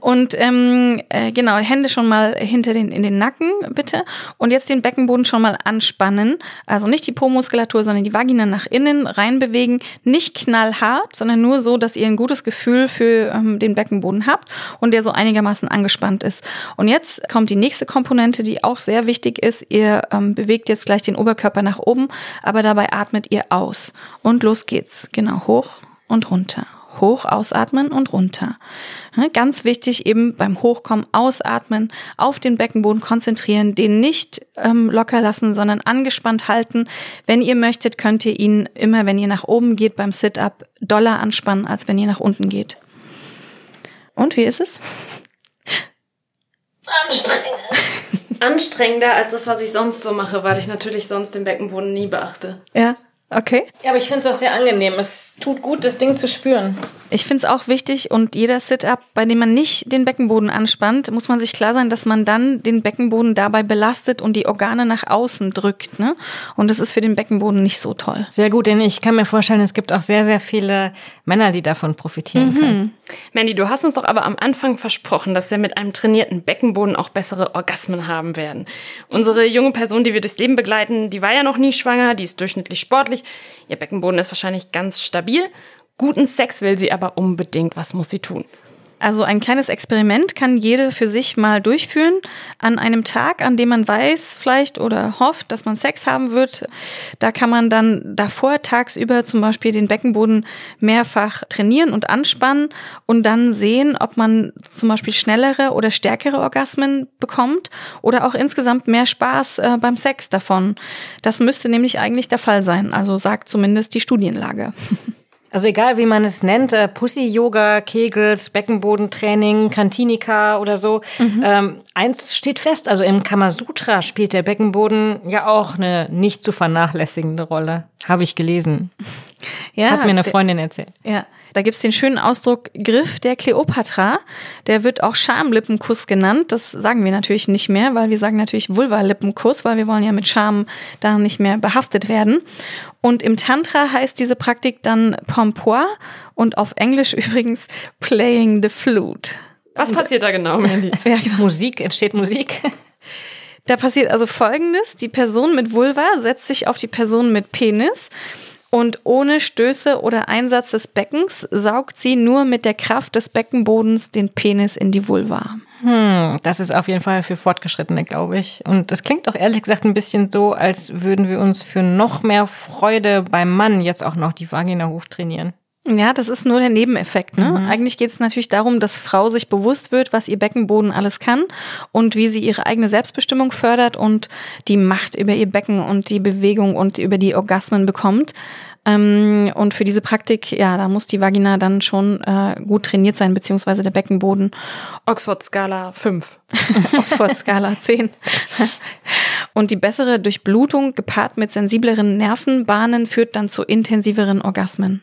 und ähm, äh, genau, Hände schon mal hinter den, in den Nacken, bitte. Und jetzt den Beckenboden schon mal anspannen. Also nicht die Po-Muskulatur, sondern die Vagina nach innen reinbewegen. Nicht knallhart, sondern nur so, dass ihr ein gutes Gefühl für ähm, den Beckenboden habt und der so einigermaßen angespannt ist. Und jetzt kommt die nächste Komponente, die auch sehr wichtig ist. Ihr ähm, bewegt jetzt gleich den Oberkörper nach oben, aber dabei atmet ihr aus. Und los geht's. Genau, hoch und runter. Hoch ausatmen und runter. Ne, Ganz wichtig eben beim Hochkommen ausatmen, auf den Beckenboden konzentrieren, den nicht ähm, locker lassen, sondern angespannt halten. Wenn ihr möchtet, könnt ihr ihn immer, wenn ihr nach oben geht beim Sit-up, doller anspannen, als wenn ihr nach unten geht. Und wie ist es? Anstrengender als das, was ich sonst so mache, weil ich natürlich sonst den Beckenboden nie beachte. Ja, okay. Ja, aber ich finde es auch sehr angenehm. Es tut gut, das Ding zu spüren. Ich finde es auch wichtig und jeder Sit-up, bei dem man nicht den Beckenboden anspannt, muss man sich klar sein, dass man dann den Beckenboden dabei belastet und die Organe nach außen drückt. Ne? Und das ist für den Beckenboden nicht so toll. Sehr gut, denn ich kann mir vorstellen, es gibt auch sehr, sehr viele Männer, die davon profitieren können. Mandy, du hast uns doch aber am Anfang versprochen, dass wir mit einem trainierten Beckenboden auch bessere Orgasmen haben werden. Unsere junge Person, die wir durchs Leben begleiten, die war ja noch nie schwanger, die ist durchschnittlich sportlich. Ihr Beckenboden ist wahrscheinlich ganz stabil. Guten Sex will sie aber unbedingt. Was muss sie tun? Also ein kleines Experiment kann jede für sich mal durchführen an einem Tag, an dem man weiß vielleicht oder hofft, dass man Sex haben wird. Da kann man dann davor tagsüber zum Beispiel den Beckenboden mehrfach trainieren und anspannen und dann sehen, ob man zum Beispiel schnellere oder stärkere Orgasmen bekommt oder auch insgesamt mehr Spaß äh, beim Sex davon. Das müsste nämlich eigentlich der Fall sein. Also sagt zumindest die Studienlage. Also egal, wie man es nennt, äh, Pussy-Yoga, Kegels, Beckenbodentraining, Kantinika oder so. Ähm, eins steht fest, also im Kamasutra spielt der Beckenboden ja auch eine nicht zu vernachlässigende Rolle. Habe ich gelesen. Ja, Hat mir eine Freundin erzählt. Ja, da gibt's den schönen Ausdruck Griff der Kleopatra. Der wird auch Schamlippenkuss genannt. Das sagen wir natürlich nicht mehr, weil wir sagen natürlich Vulva-Lippenkuss, weil wir wollen ja mit Scham da nicht mehr behaftet werden. Und im Tantra heißt diese Praktik dann Pompoir und auf Englisch übrigens Playing the Flute. Was passiert da genau, Mandy? Ja, genau. Musik, entsteht Musik. Da passiert also Folgendes. Die Person mit Vulva setzt sich auf die Person mit Penis Und ohne Stöße oder Einsatz des Beckens saugt sie nur mit der Kraft des Beckenbodens den Penis in die Vulva. Hm, das ist auf jeden Fall für Fortgeschrittene, glaube ich. Und das klingt doch ehrlich gesagt ein bisschen so, als würden wir uns für noch mehr Freude beim Mann jetzt auch noch die Vagina hochtrainieren. Ja, das ist nur der Nebeneffekt. Ne? Mhm. Eigentlich geht es natürlich darum, dass Frau sich bewusst wird, was ihr Beckenboden alles kann und wie sie ihre eigene Selbstbestimmung fördert und die Macht über ihr Becken und die Bewegung und über die Orgasmen bekommt. Ähm, und für diese Praktik, ja, da muss die Vagina dann schon äh, gut trainiert sein, beziehungsweise der Beckenboden. Oxford-Skala 5. Oxford-Skala 10. und die bessere Durchblutung gepaart mit sensibleren Nervenbahnen führt dann zu intensiveren Orgasmen.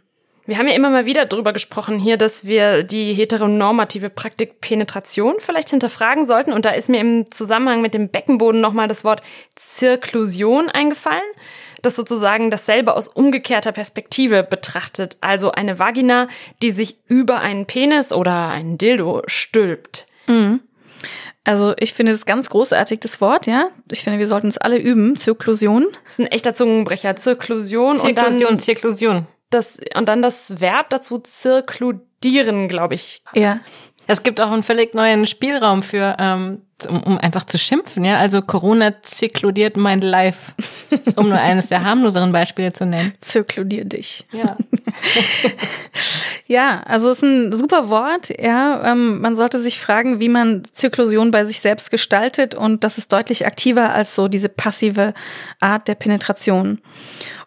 Wir haben ja immer mal wieder drüber gesprochen hier, dass wir die heteronormative Praktik Penetration vielleicht hinterfragen sollten. Und da ist mir im Zusammenhang mit dem Beckenboden nochmal das Wort Zirklusion eingefallen, das sozusagen dasselbe aus umgekehrter Perspektive betrachtet. Also eine Vagina, die sich über einen Penis oder einen Dildo stülpt. Mhm. Also ich finde das ganz großartig, das Wort, ja. Ich finde, wir sollten es alle üben. Zirklusion. Das ist ein echter Zungenbrecher. Zirklusion, Zirklusion und dann Zirklusion das, und dann das Verb dazu zirkludieren, glaube ich. Ja. Es gibt auch einen völlig neuen Spielraum für, ähm, um, um einfach zu schimpfen, ja. Also Corona zirkludiert mein Life, um nur eines der harmloseren Beispiele zu nennen. Zirkludier dich. Ja. ja, also es ist ein super Wort, ja. Ähm, man sollte sich fragen, wie man Zirklusion bei sich selbst gestaltet und das ist deutlich aktiver als so diese passive Art der Penetration.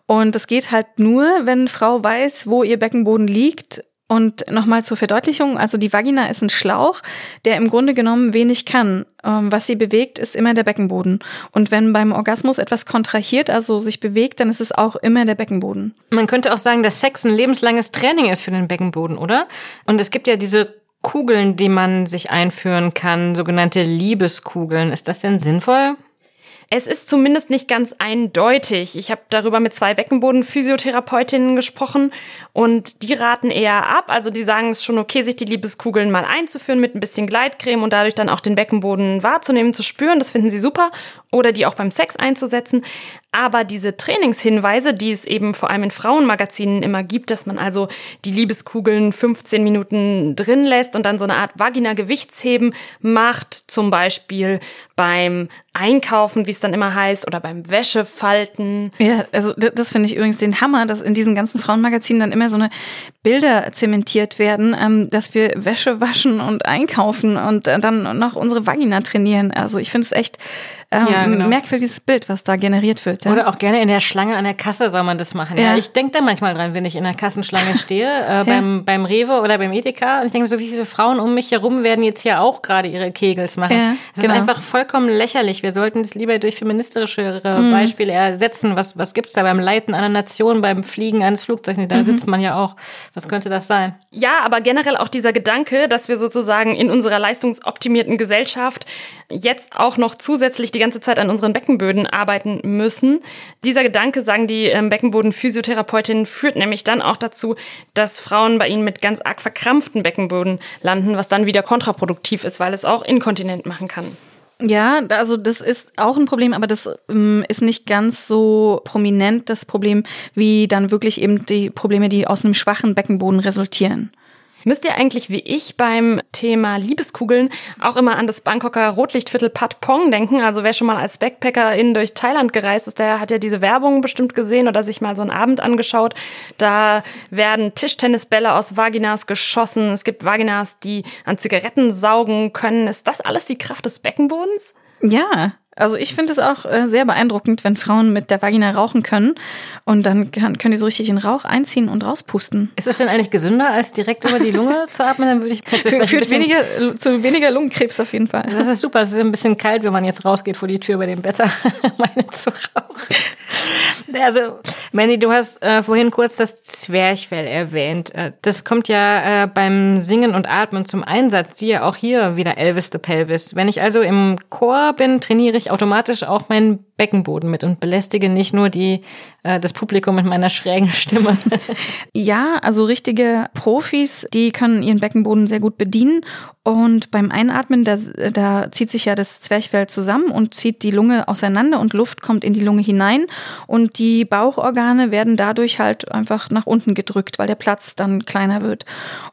Und es geht halt nur, wenn Frau weiß, wo ihr Beckenboden liegt. Und nochmal zur Verdeutlichung, also die Vagina ist ein Schlauch, der im Grunde genommen wenig kann. Ähm, was sie bewegt, ist immer der Beckenboden. Und wenn beim Orgasmus etwas kontrahiert, also sich bewegt, dann ist es auch immer der Beckenboden. Man könnte auch sagen, dass Sex ein lebenslanges Training ist für den Beckenboden, oder? Und es gibt ja diese Kugeln, die man sich einführen kann, sogenannte Liebeskugeln. Ist das denn sinnvoll? Es ist zumindest nicht ganz eindeutig. Ich habe darüber mit zwei Beckenboden-Physiotherapeutinnen gesprochen und die raten eher ab. Also die sagen es schon okay, sich die Liebeskugeln mal einzuführen mit ein bisschen Gleitcreme und dadurch dann auch den Beckenboden wahrzunehmen, zu spüren. Das finden sie super. Oder die auch beim Sex einzusetzen. Aber diese Trainingshinweise, die es eben vor allem in Frauenmagazinen immer gibt, dass man also die Liebeskugeln 15 Minuten drin lässt und dann so eine Art Vagina-Gewichtsheben macht, zum Beispiel beim Einkaufen, wie es dann immer heißt, oder beim Wäschefalten. Ja, also das finde ich übrigens den Hammer, dass in diesen ganzen Frauenmagazinen dann immer so eine Bilder zementiert werden, ähm, dass wir Wäsche waschen und einkaufen und äh, dann noch unsere Vagina trainieren. Also ich finde es echt ähm, ja, genau. merkwürdiges Bild, was da generiert wird. Ja? Oder auch gerne in der Schlange an der Kasse soll man das machen. Ja, ja ich denke da manchmal dran, wenn ich in der Kassenschlange stehe, äh, beim, beim Rewe oder beim Edeka. Und ich denke so, wie viele Frauen um mich herum werden jetzt hier auch gerade ihre Kegels machen. Ja, das genau. ist einfach vollkommen lächerlich. Wir sollten das lieber durch feministischere mhm. Beispiele ersetzen. Was, was gibt's da beim Leiten einer Nation, beim Fliegen eines Flugzeugs? Da mhm. sitzt man ja auch. Was könnte das sein? Ja, aber generell auch dieser Gedanke, dass wir sozusagen in unserer leistungsoptimierten Gesellschaft jetzt auch noch zusätzlich die ganze Zeit an unseren Beckenböden arbeiten müssen. Dieser Gedanke, sagen die ähm, Beckenboden-Physiotherapeutinnen, führt nämlich dann auch dazu, dass Frauen bei ihnen mit ganz arg verkrampften Beckenböden landen, was dann wieder kontraproduktiv ist, weil es auch inkontinent machen kann. Ja, also das ist auch ein Problem, aber das ähm, ist nicht ganz so prominent das Problem, wie dann wirklich eben die Probleme, die aus einem schwachen Beckenboden resultieren. Müsst ihr eigentlich wie ich beim Thema Liebeskugeln auch immer an das Bangkoker Rotlichtviertel Pat Pong denken? Also wer schon mal als Backpacker in durch Thailand gereist ist, der hat ja diese Werbung bestimmt gesehen oder sich mal so einen Abend angeschaut. Da werden Tischtennisbälle aus Vaginas geschossen. Es gibt Vaginas, die an Zigaretten saugen können. Ist das alles die Kraft des Beckenbodens? Ja, also ich finde es auch äh, sehr beeindruckend, wenn Frauen mit der Vagina rauchen können und dann kann, können die so richtig den Rauch einziehen und rauspusten. Ist das denn eigentlich gesünder, als direkt über die Lunge zu atmen? Dann würde ich das Für, führt weniger, zu weniger Lungenkrebs auf jeden Fall. Das ist super. Es ist ein bisschen kalt, wenn man jetzt rausgeht vor die Tür bei dem Wetter, meine zu rauchen. Also, Mandy, du hast äh, vorhin kurz das Zwerchfell erwähnt. Äh, das kommt ja äh, beim Singen und Atmen zum Einsatz. Siehe auch hier wieder Elvis the Pelvis. Wenn ich also im Chor bin, trainiere ich ich automatisch auch meinen Beckenboden mit und belästige nicht nur die, äh, das Publikum mit meiner schrägen Stimme. Ja, also richtige Profis, die können ihren Beckenboden sehr gut bedienen. Und beim Einatmen, da, da zieht sich ja das Zwerchfell zusammen und zieht die Lunge auseinander und Luft kommt in die Lunge hinein. Und die Bauchorgane werden dadurch halt einfach nach unten gedrückt, weil der Platz dann kleiner wird.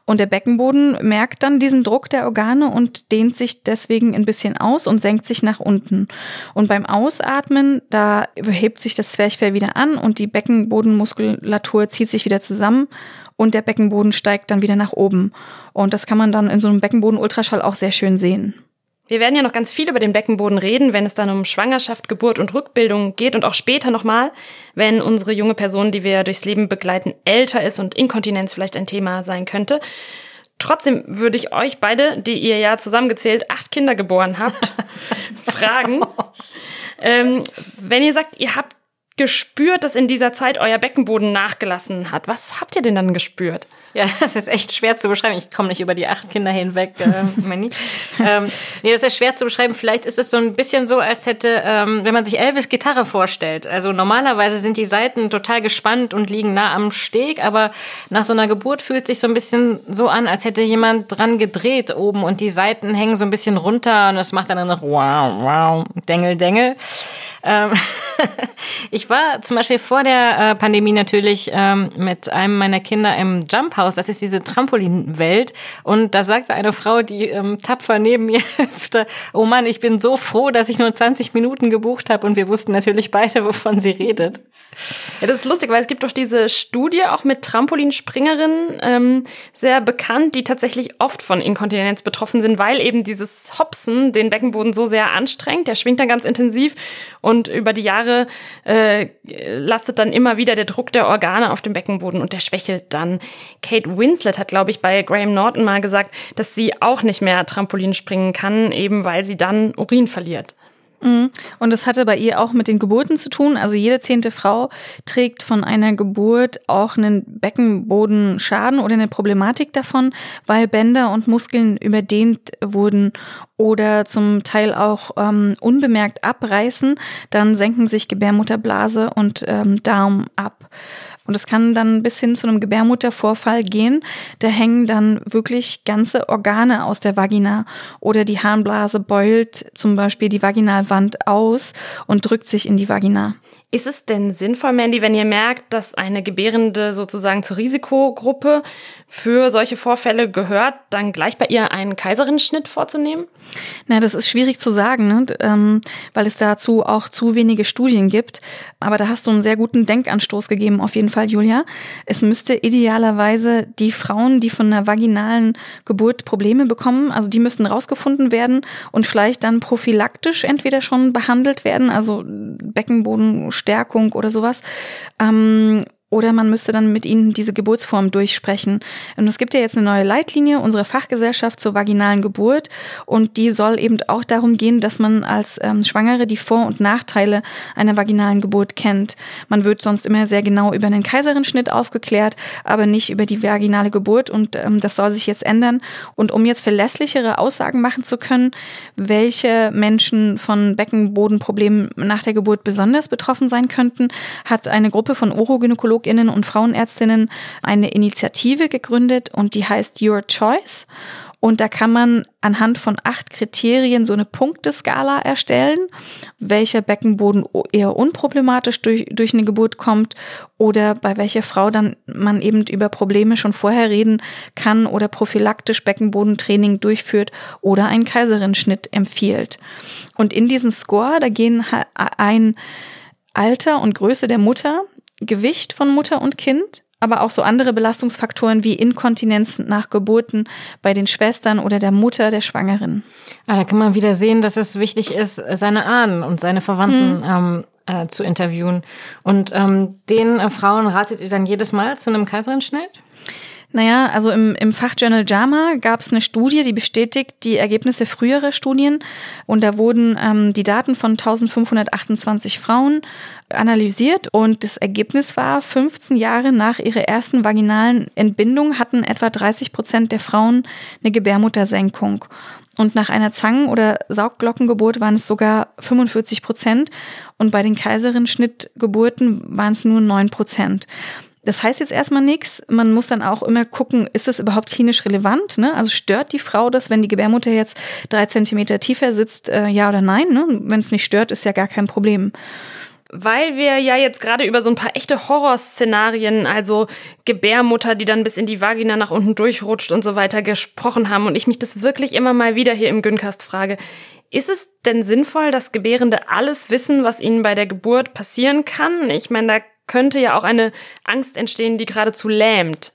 Und der Beckenboden merkt dann diesen Druck der Organe und dehnt sich deswegen ein bisschen aus und senkt sich nach unten. Und beim Ausatmen, da hebt sich das Zwerchfell wieder an und die Beckenbodenmuskulatur zieht sich wieder zusammen und der Beckenboden steigt dann wieder nach oben. Und das kann man dann in so einem Beckenboden-Ultraschall auch sehr schön sehen. Wir werden ja noch ganz viel über den Beckenboden reden, wenn es dann um Schwangerschaft, Geburt und Rückbildung geht und auch später nochmal, wenn unsere junge Person, die wir durchs Leben begleiten, älter ist und Inkontinenz vielleicht ein Thema sein könnte. Trotzdem würde ich euch beide, die ihr ja zusammengezählt acht Kinder geboren habt, fragen, ähm, wenn ihr sagt, ihr habt gespürt, dass in dieser Zeit euer Beckenboden nachgelassen hat. Was habt ihr denn dann gespürt? Ja, das ist echt schwer zu beschreiben. Ich komme nicht über die acht Kinder hinweg, äh, Manny. ähm, nee, das ist schwer zu beschreiben. Vielleicht ist es so ein bisschen so, als hätte, ähm, wenn man sich Elvis Gitarre vorstellt. Also normalerweise sind die Seiten total gespannt und liegen nah am Steg, aber nach so einer Geburt fühlt sich so ein bisschen so an, als hätte jemand dran gedreht oben und die Seiten hängen so ein bisschen runter und es macht dann noch wow, wow, Dengel, Dengel. Ähm ich war zum Beispiel vor der äh, Pandemie natürlich ähm, mit einem meiner Kinder im Jump House. Das ist diese Trampolinwelt. Und da sagte eine Frau, die ähm, tapfer neben mir hüpfte, oh Mann, ich bin so froh, dass ich nur 20 Minuten gebucht habe. Und wir wussten natürlich beide, wovon sie redet. Ja, das ist lustig, weil es gibt doch diese Studie auch mit Trampolinspringerinnen, ähm, sehr bekannt, die tatsächlich oft von Inkontinenz betroffen sind, weil eben dieses Hopsen den Beckenboden so sehr anstrengt. Der schwingt dann ganz intensiv und über die Jahre äh, lastet dann immer wieder der Druck der Organe auf dem Beckenboden und der schwächelt dann. Kate Winslet hat, glaube ich, bei Graham Norton mal gesagt, dass sie auch nicht mehr Trampolin springen kann, eben weil sie dann Urin verliert. Mhm. Und es hatte bei ihr auch mit den Geburten zu tun. Also jede zehnte Frau trägt von einer Geburt auch einen Beckenbodenschaden oder eine Problematik davon, weil Bänder und Muskeln überdehnt wurden oder zum Teil auch ähm, unbemerkt abreißen. Dann senken sich Gebärmutterblase und ähm, Darm ab. Und es kann dann bis hin zu einem Gebärmuttervorfall gehen. Da hängen dann wirklich ganze Organe aus der Vagina oder die Harnblase beult zum Beispiel die Vaginalwand aus und drückt sich in die Vagina. Ist es denn sinnvoll, Mandy, wenn ihr merkt, dass eine Gebärende sozusagen zur Risikogruppe für solche Vorfälle gehört, dann gleich bei ihr einen Kaiserschnitt vorzunehmen? Na, das ist schwierig zu sagen, ne? ähm, weil es dazu auch zu wenige Studien gibt. Aber da hast du einen sehr guten Denkanstoß gegeben, auf jeden Fall, Julia. Es müsste idealerweise die Frauen, die von einer vaginalen Geburt Probleme bekommen, also die müssten rausgefunden werden und vielleicht dann prophylaktisch entweder schon behandelt werden, also Beckenbodenstärkung oder sowas. Ähm, oder man müsste dann mit ihnen diese Geburtsform durchsprechen. Und es gibt ja jetzt eine neue Leitlinie, unsere Fachgesellschaft zur vaginalen Geburt. Und die soll eben auch darum gehen, dass man als ähm, Schwangere die Vor- und Nachteile einer vaginalen Geburt kennt. Man wird sonst immer sehr genau über einen Kaiserschnitt aufgeklärt, aber nicht über die vaginale Geburt. Und ähm, das soll sich jetzt ändern. Und um jetzt verlässlichere Aussagen machen zu können, welche Menschen von Beckenbodenproblemen nach der Geburt besonders betroffen sein könnten, hat eine Gruppe von Urogynäkologen Gynäkologinnen und Frauenärztinnen eine Initiative gegründet und die heißt Your Choice. Und da kann man anhand von acht Kriterien so eine Punkteskala erstellen, welcher Beckenboden eher unproblematisch durch, durch eine Geburt kommt oder bei welcher Frau dann man eben über Probleme schon vorher reden kann oder prophylaktisch Beckenbodentraining durchführt oder einen Kaiserschnitt empfiehlt. Und in diesen Score, da gehen ein Alter und Größe der Mutter, Gewicht von Mutter und Kind, aber auch so andere Belastungsfaktoren wie Inkontinenz nach Geburten bei den Schwestern oder der Mutter der Schwangeren. Ah, da kann man wieder sehen, dass es wichtig ist, seine Ahnen und seine Verwandten hm. ähm, äh, zu interviewen. Und ähm, den äh, Frauen ratet ihr dann jedes Mal zu einem Kaiserschnitt? Naja, also im, im Fachjournal JAMA gab es eine Studie, die bestätigt die Ergebnisse früherer Studien. Und da wurden ähm, die Daten von 1528 Frauen analysiert und das Ergebnis war, 15 Jahre nach ihrer ersten vaginalen Entbindung hatten etwa 30 Prozent der Frauen eine Gebärmuttersenkung. Und nach einer Zangen- oder Saugglockengeburt waren es sogar 45 Prozent und bei den Kaiserin-Schnittgeburten waren es nur 9 Prozent. Das heißt jetzt erstmal nichts. Man muss dann auch immer gucken, ist das überhaupt klinisch relevant? Ne? Also stört die Frau das, wenn die Gebärmutter jetzt drei Zentimeter tiefer sitzt, äh, ja oder nein? Ne? Wenn es nicht stört, ist ja gar kein Problem. Weil wir ja jetzt gerade über so ein paar echte Horrorszenarien, also Gebärmutter, die dann bis in die Vagina nach unten durchrutscht und so weiter gesprochen haben und ich mich das wirklich immer mal wieder hier im Güncast frage. Ist es denn sinnvoll, dass Gebärende alles wissen, was ihnen bei der Geburt passieren kann? Ich meine, da könnte ja auch eine Angst entstehen, die geradezu lähmt.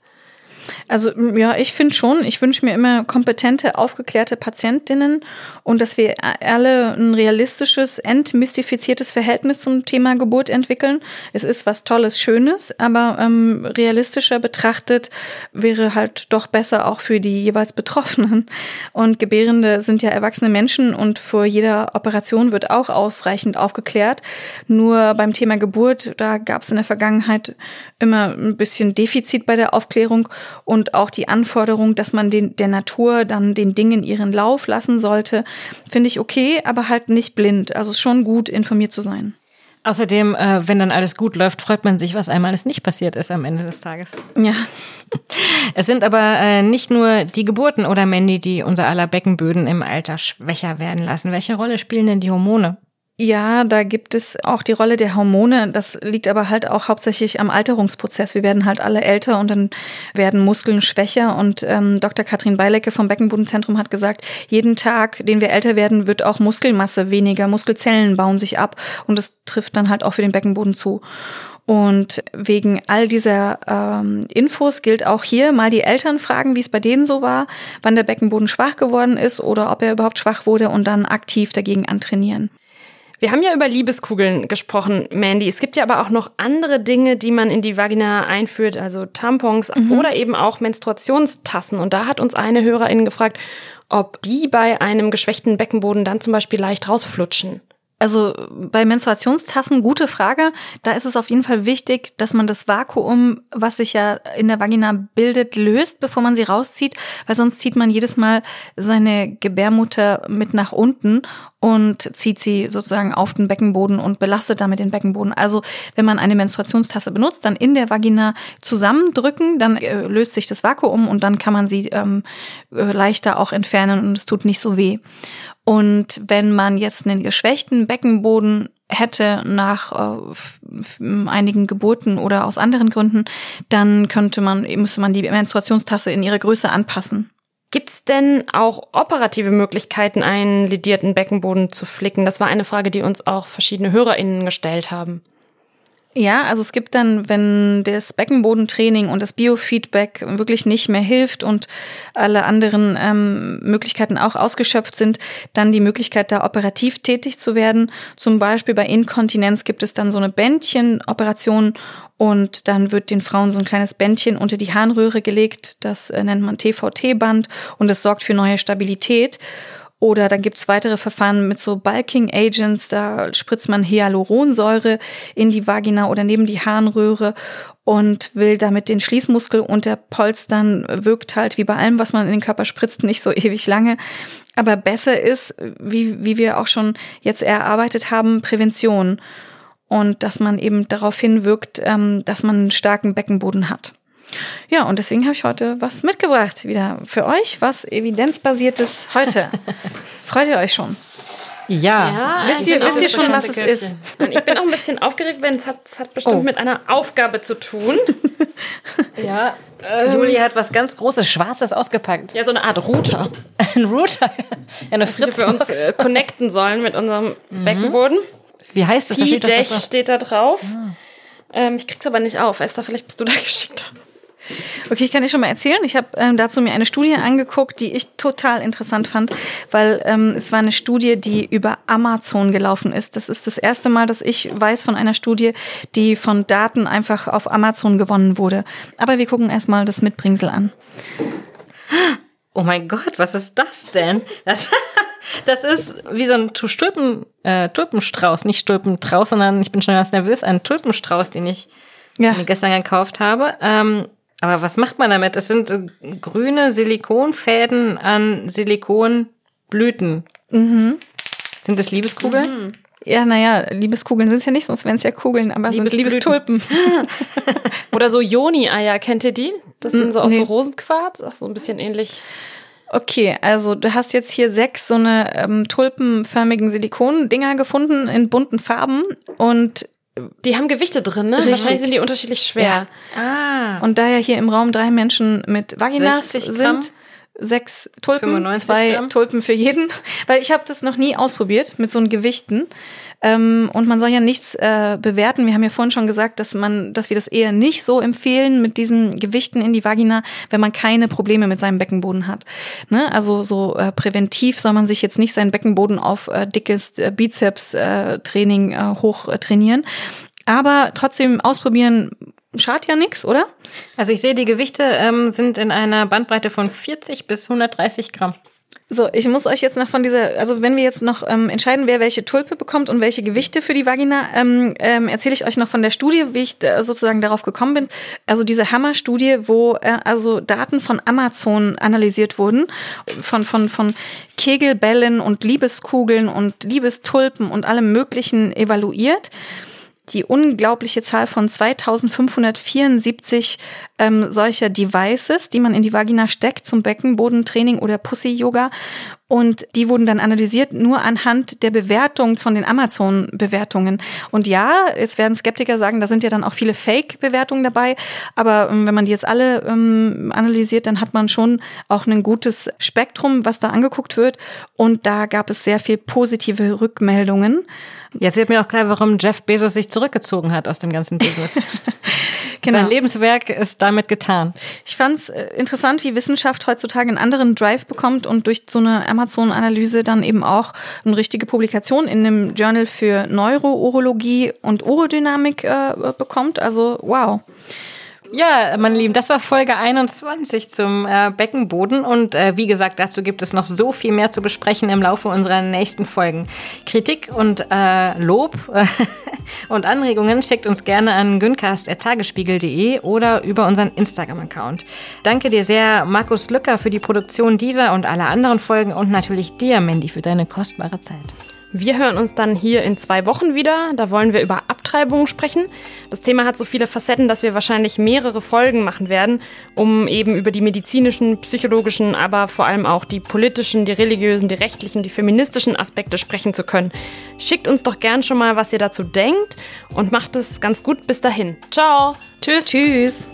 Also ja, ich finde schon, ich wünsche mir immer kompetente, aufgeklärte Patientinnen und dass wir alle ein realistisches, entmystifiziertes Verhältnis zum Thema Geburt entwickeln. Es ist was Tolles, Schönes, aber ähm, realistischer betrachtet wäre halt doch besser auch für die jeweils Betroffenen. Und Gebärende sind ja erwachsene Menschen und vor jeder Operation wird auch ausreichend aufgeklärt. Nur beim Thema Geburt, da gab es in der Vergangenheit immer ein bisschen Defizit bei der Aufklärung und auch die Anforderung, dass man den, der Natur dann den Dingen ihren Lauf lassen sollte, finde ich okay, aber halt nicht blind. Also es ist schon gut, informiert zu sein. Außerdem, äh, wenn dann alles gut läuft, freut man sich, was einmal alles nicht passiert ist am Ende des Tages. Ja. Es sind aber äh, nicht nur die Geburten oder Mandy, die unser aller Beckenböden im Alter schwächer werden lassen. Welche Rolle spielen denn die Hormone? Ja, da gibt es auch die Rolle der Hormone. Das liegt aber halt auch hauptsächlich am Alterungsprozess. Wir werden halt alle älter und dann werden Muskeln schwächer. Und ähm, Dr. Katrin Beilecke vom Beckenbodenzentrum hat gesagt, jeden Tag, den wir älter werden, wird auch Muskelmasse weniger. Muskelzellen bauen sich ab und das trifft dann halt auch für den Beckenboden zu. Und wegen all dieser ähm, Infos gilt auch hier mal die Eltern fragen, wie es bei denen so war, wann der Beckenboden schwach geworden ist oder ob er überhaupt schwach wurde und dann aktiv dagegen antrainieren. Wir haben ja über Liebeskugeln gesprochen, Mandy. Es gibt ja aber auch noch andere Dinge, die man in die Vagina einführt, also Tampons mhm. oder eben auch Menstruationstassen. Und da hat uns eine Hörerin gefragt, ob die bei einem geschwächten Beckenboden dann zum Beispiel leicht rausflutschen. Also bei Menstruationstassen, gute Frage. Da ist es auf jeden Fall wichtig, dass man das Vakuum, was sich ja in der Vagina bildet, löst, bevor man sie rauszieht, weil sonst zieht man jedes Mal seine Gebärmutter mit nach unten und zieht sie sozusagen auf den Beckenboden und belastet damit den Beckenboden. Also wenn man eine Menstruationstasse benutzt, dann in der Vagina zusammendrücken, dann äh, löst sich das Vakuum und dann kann man sie ähm, äh, leichter auch entfernen und es tut nicht so weh. Und wenn man jetzt einen geschwächten Beckenboden hätte nach äh, einigen Geburten oder aus anderen Gründen, dann könnte man, müsste man die Menstruationstasse in ihre Größe anpassen. Gibt es denn auch operative Möglichkeiten, einen lidierten Beckenboden zu flicken? Das war eine Frage, die uns auch verschiedene HörerInnen gestellt haben. Ja, also es gibt dann, wenn das Beckenbodentraining und das Biofeedback wirklich nicht mehr hilft und alle anderen ähm, Möglichkeiten auch ausgeschöpft sind, dann die Möglichkeit, da operativ tätig zu werden. Zum Beispiel bei Inkontinenz gibt es dann so eine Bändchenoperation und dann wird den Frauen so ein kleines Bändchen unter die Harnröhre gelegt. Das äh, nennt man TVT-Band und das sorgt für neue Stabilität. Oder dann gibt's weitere Verfahren mit so Bulking Agents, da spritzt man Hyaluronsäure in die Vagina oder neben die Harnröhre und will damit den Schließmuskel unterpolstern, wirkt halt wie bei allem, was man in den Körper spritzt, nicht so ewig lange. Aber besser ist, wie, wie wir auch schon jetzt erarbeitet haben, Prävention. Und dass man eben darauf hinwirkt, ähm, dass man einen starken Beckenboden hat. Ja, und deswegen habe ich heute was mitgebracht, wieder für euch, was evidenzbasiertes heute. Freut ihr euch schon? Ja. ja wisst ihr, wisst ihr schon, was es ist? Ich bin auch ein bisschen aufgeregt, weil es hat, es hat bestimmt oh. mit einer Aufgabe zu tun. ja. Ähm, Julie hat was ganz Großes, Schwarzes ausgepackt. Ja, so eine Art Router. Ein Router? Ja, eine Fritz. wir uns äh, connecten sollen mit unserem mhm. Beckenboden. Wie heißt das? Da steht, steht da drauf. Ah. Ähm, ich krieg's aber nicht auf. Esther, vielleicht bist du da geschickt. Okay, ich kann dir schon mal erzählen. Ich habe ähm, dazu mir eine Studie angeguckt, die ich total interessant fand, weil ähm, es war eine Studie, die über Amazon gelaufen ist. Das ist das erste Mal, dass ich weiß von einer Studie, die von Daten einfach auf Amazon gewonnen wurde. Aber wir gucken erstmal das Mitbringsel an. Oh mein Gott, was ist das denn? Das, das ist wie so ein Tulpen, äh, Tulpenstrauß, nicht Tulpenstrauß, sondern ich bin schon ganz nervös, ein Tulpenstrauß, den ich ja. mir gestern gekauft habe. Ähm, aber was macht man damit? Es sind äh, grüne Silikonfäden an Silikonblüten. Mhm. Sind das Liebeskugeln? Mhm. Ja, naja, Liebeskugeln sind es ja nicht, sonst wären es ja Kugeln, aber Liebes sind Liebestulpen. Oder so Joni-Eier, kennt ihr die? Das sind so aus nee. so Rosenquarz, ach, so ein bisschen ähnlich. Okay, also du hast jetzt hier sechs so eine ähm, tulpenförmigen Silikondinger gefunden in bunten Farben und die haben Gewichte drin, ne? Richtig. Wahrscheinlich sind die unterschiedlich schwer. Ja. Ah. Und da ja hier im Raum drei Menschen mit Vaginas sind, sechs Tulpen, zwei Gramm. Tulpen für jeden, weil ich habe das noch nie ausprobiert mit so einen Gewichten. Ähm, und man soll ja nichts äh, bewerten. Wir haben ja vorhin schon gesagt, dass man, dass wir das eher nicht so empfehlen mit diesen Gewichten in die Vagina, wenn man keine Probleme mit seinem Beckenboden hat. Ne? Also so äh, präventiv soll man sich jetzt nicht seinen Beckenboden auf äh, dickes äh, Bizeps-Training äh, hoch äh, trainieren. Aber trotzdem ausprobieren schadet ja nichts, oder? Also ich sehe, die Gewichte ähm, sind in einer Bandbreite von 40 bis 130 Gramm. So, ich muss euch jetzt noch von dieser, also wenn wir jetzt noch ähm, entscheiden, wer welche Tulpe bekommt und welche Gewichte für die Vagina, ähm, ähm, erzähle ich euch noch von der Studie, wie ich äh, sozusagen darauf gekommen bin. Also diese Hammer-Studie, wo äh, also Daten von Amazon analysiert wurden, von, von, von Kegelbällen und Liebeskugeln und Liebestulpen und allem Möglichen evaluiert die unglaubliche Zahl von 2574 ähm, solcher Devices, die man in die Vagina steckt zum Beckenbodentraining oder Pussy-Yoga. Und die wurden dann analysiert nur anhand der Bewertung von den Amazon-Bewertungen. Und ja, es werden Skeptiker sagen, da sind ja dann auch viele Fake-Bewertungen dabei. Aber ähm, wenn man die jetzt alle ähm, analysiert, dann hat man schon auch ein gutes Spektrum, was da angeguckt wird. Und da gab es sehr viel positive Rückmeldungen. Jetzt wird mir auch klar, warum Jeff Bezos sich zurückgezogen hat aus dem ganzen Business. Genau. Sein Lebenswerk ist damit getan. Ich fand es äh, interessant, wie Wissenschaft heutzutage einen anderen Drive bekommt und durch so eine Amazon-Analyse dann eben auch eine richtige Publikation in einem Journal für Neurourologie und Urodynamik äh, bekommt. Also wow. Ja, meine Lieben, das war Folge 21 zum äh, Beckenboden und äh, wie gesagt, dazu gibt es noch so viel mehr zu besprechen im Laufe unserer nächsten Folgen. Kritik und äh, Lob und Anregungen schickt uns gerne an güncast.tagesspiegel.de oder über unseren Instagram-Account. Danke dir sehr, Markus Lücker, für die Produktion dieser und aller anderen Folgen und natürlich dir, Mandy, für deine kostbare Zeit. Wir hören uns dann hier in zwei Wochen wieder. Da wollen wir über Abtreibungen sprechen. Das Thema hat so viele Facetten, dass wir wahrscheinlich mehrere Folgen machen werden, um eben über die medizinischen, psychologischen, aber vor allem auch die politischen, die religiösen, die rechtlichen, die feministischen Aspekte sprechen zu können. Schickt uns doch gern schon mal, was ihr dazu denkt und macht es ganz gut bis dahin. Ciao. Tschüss. Tschüss.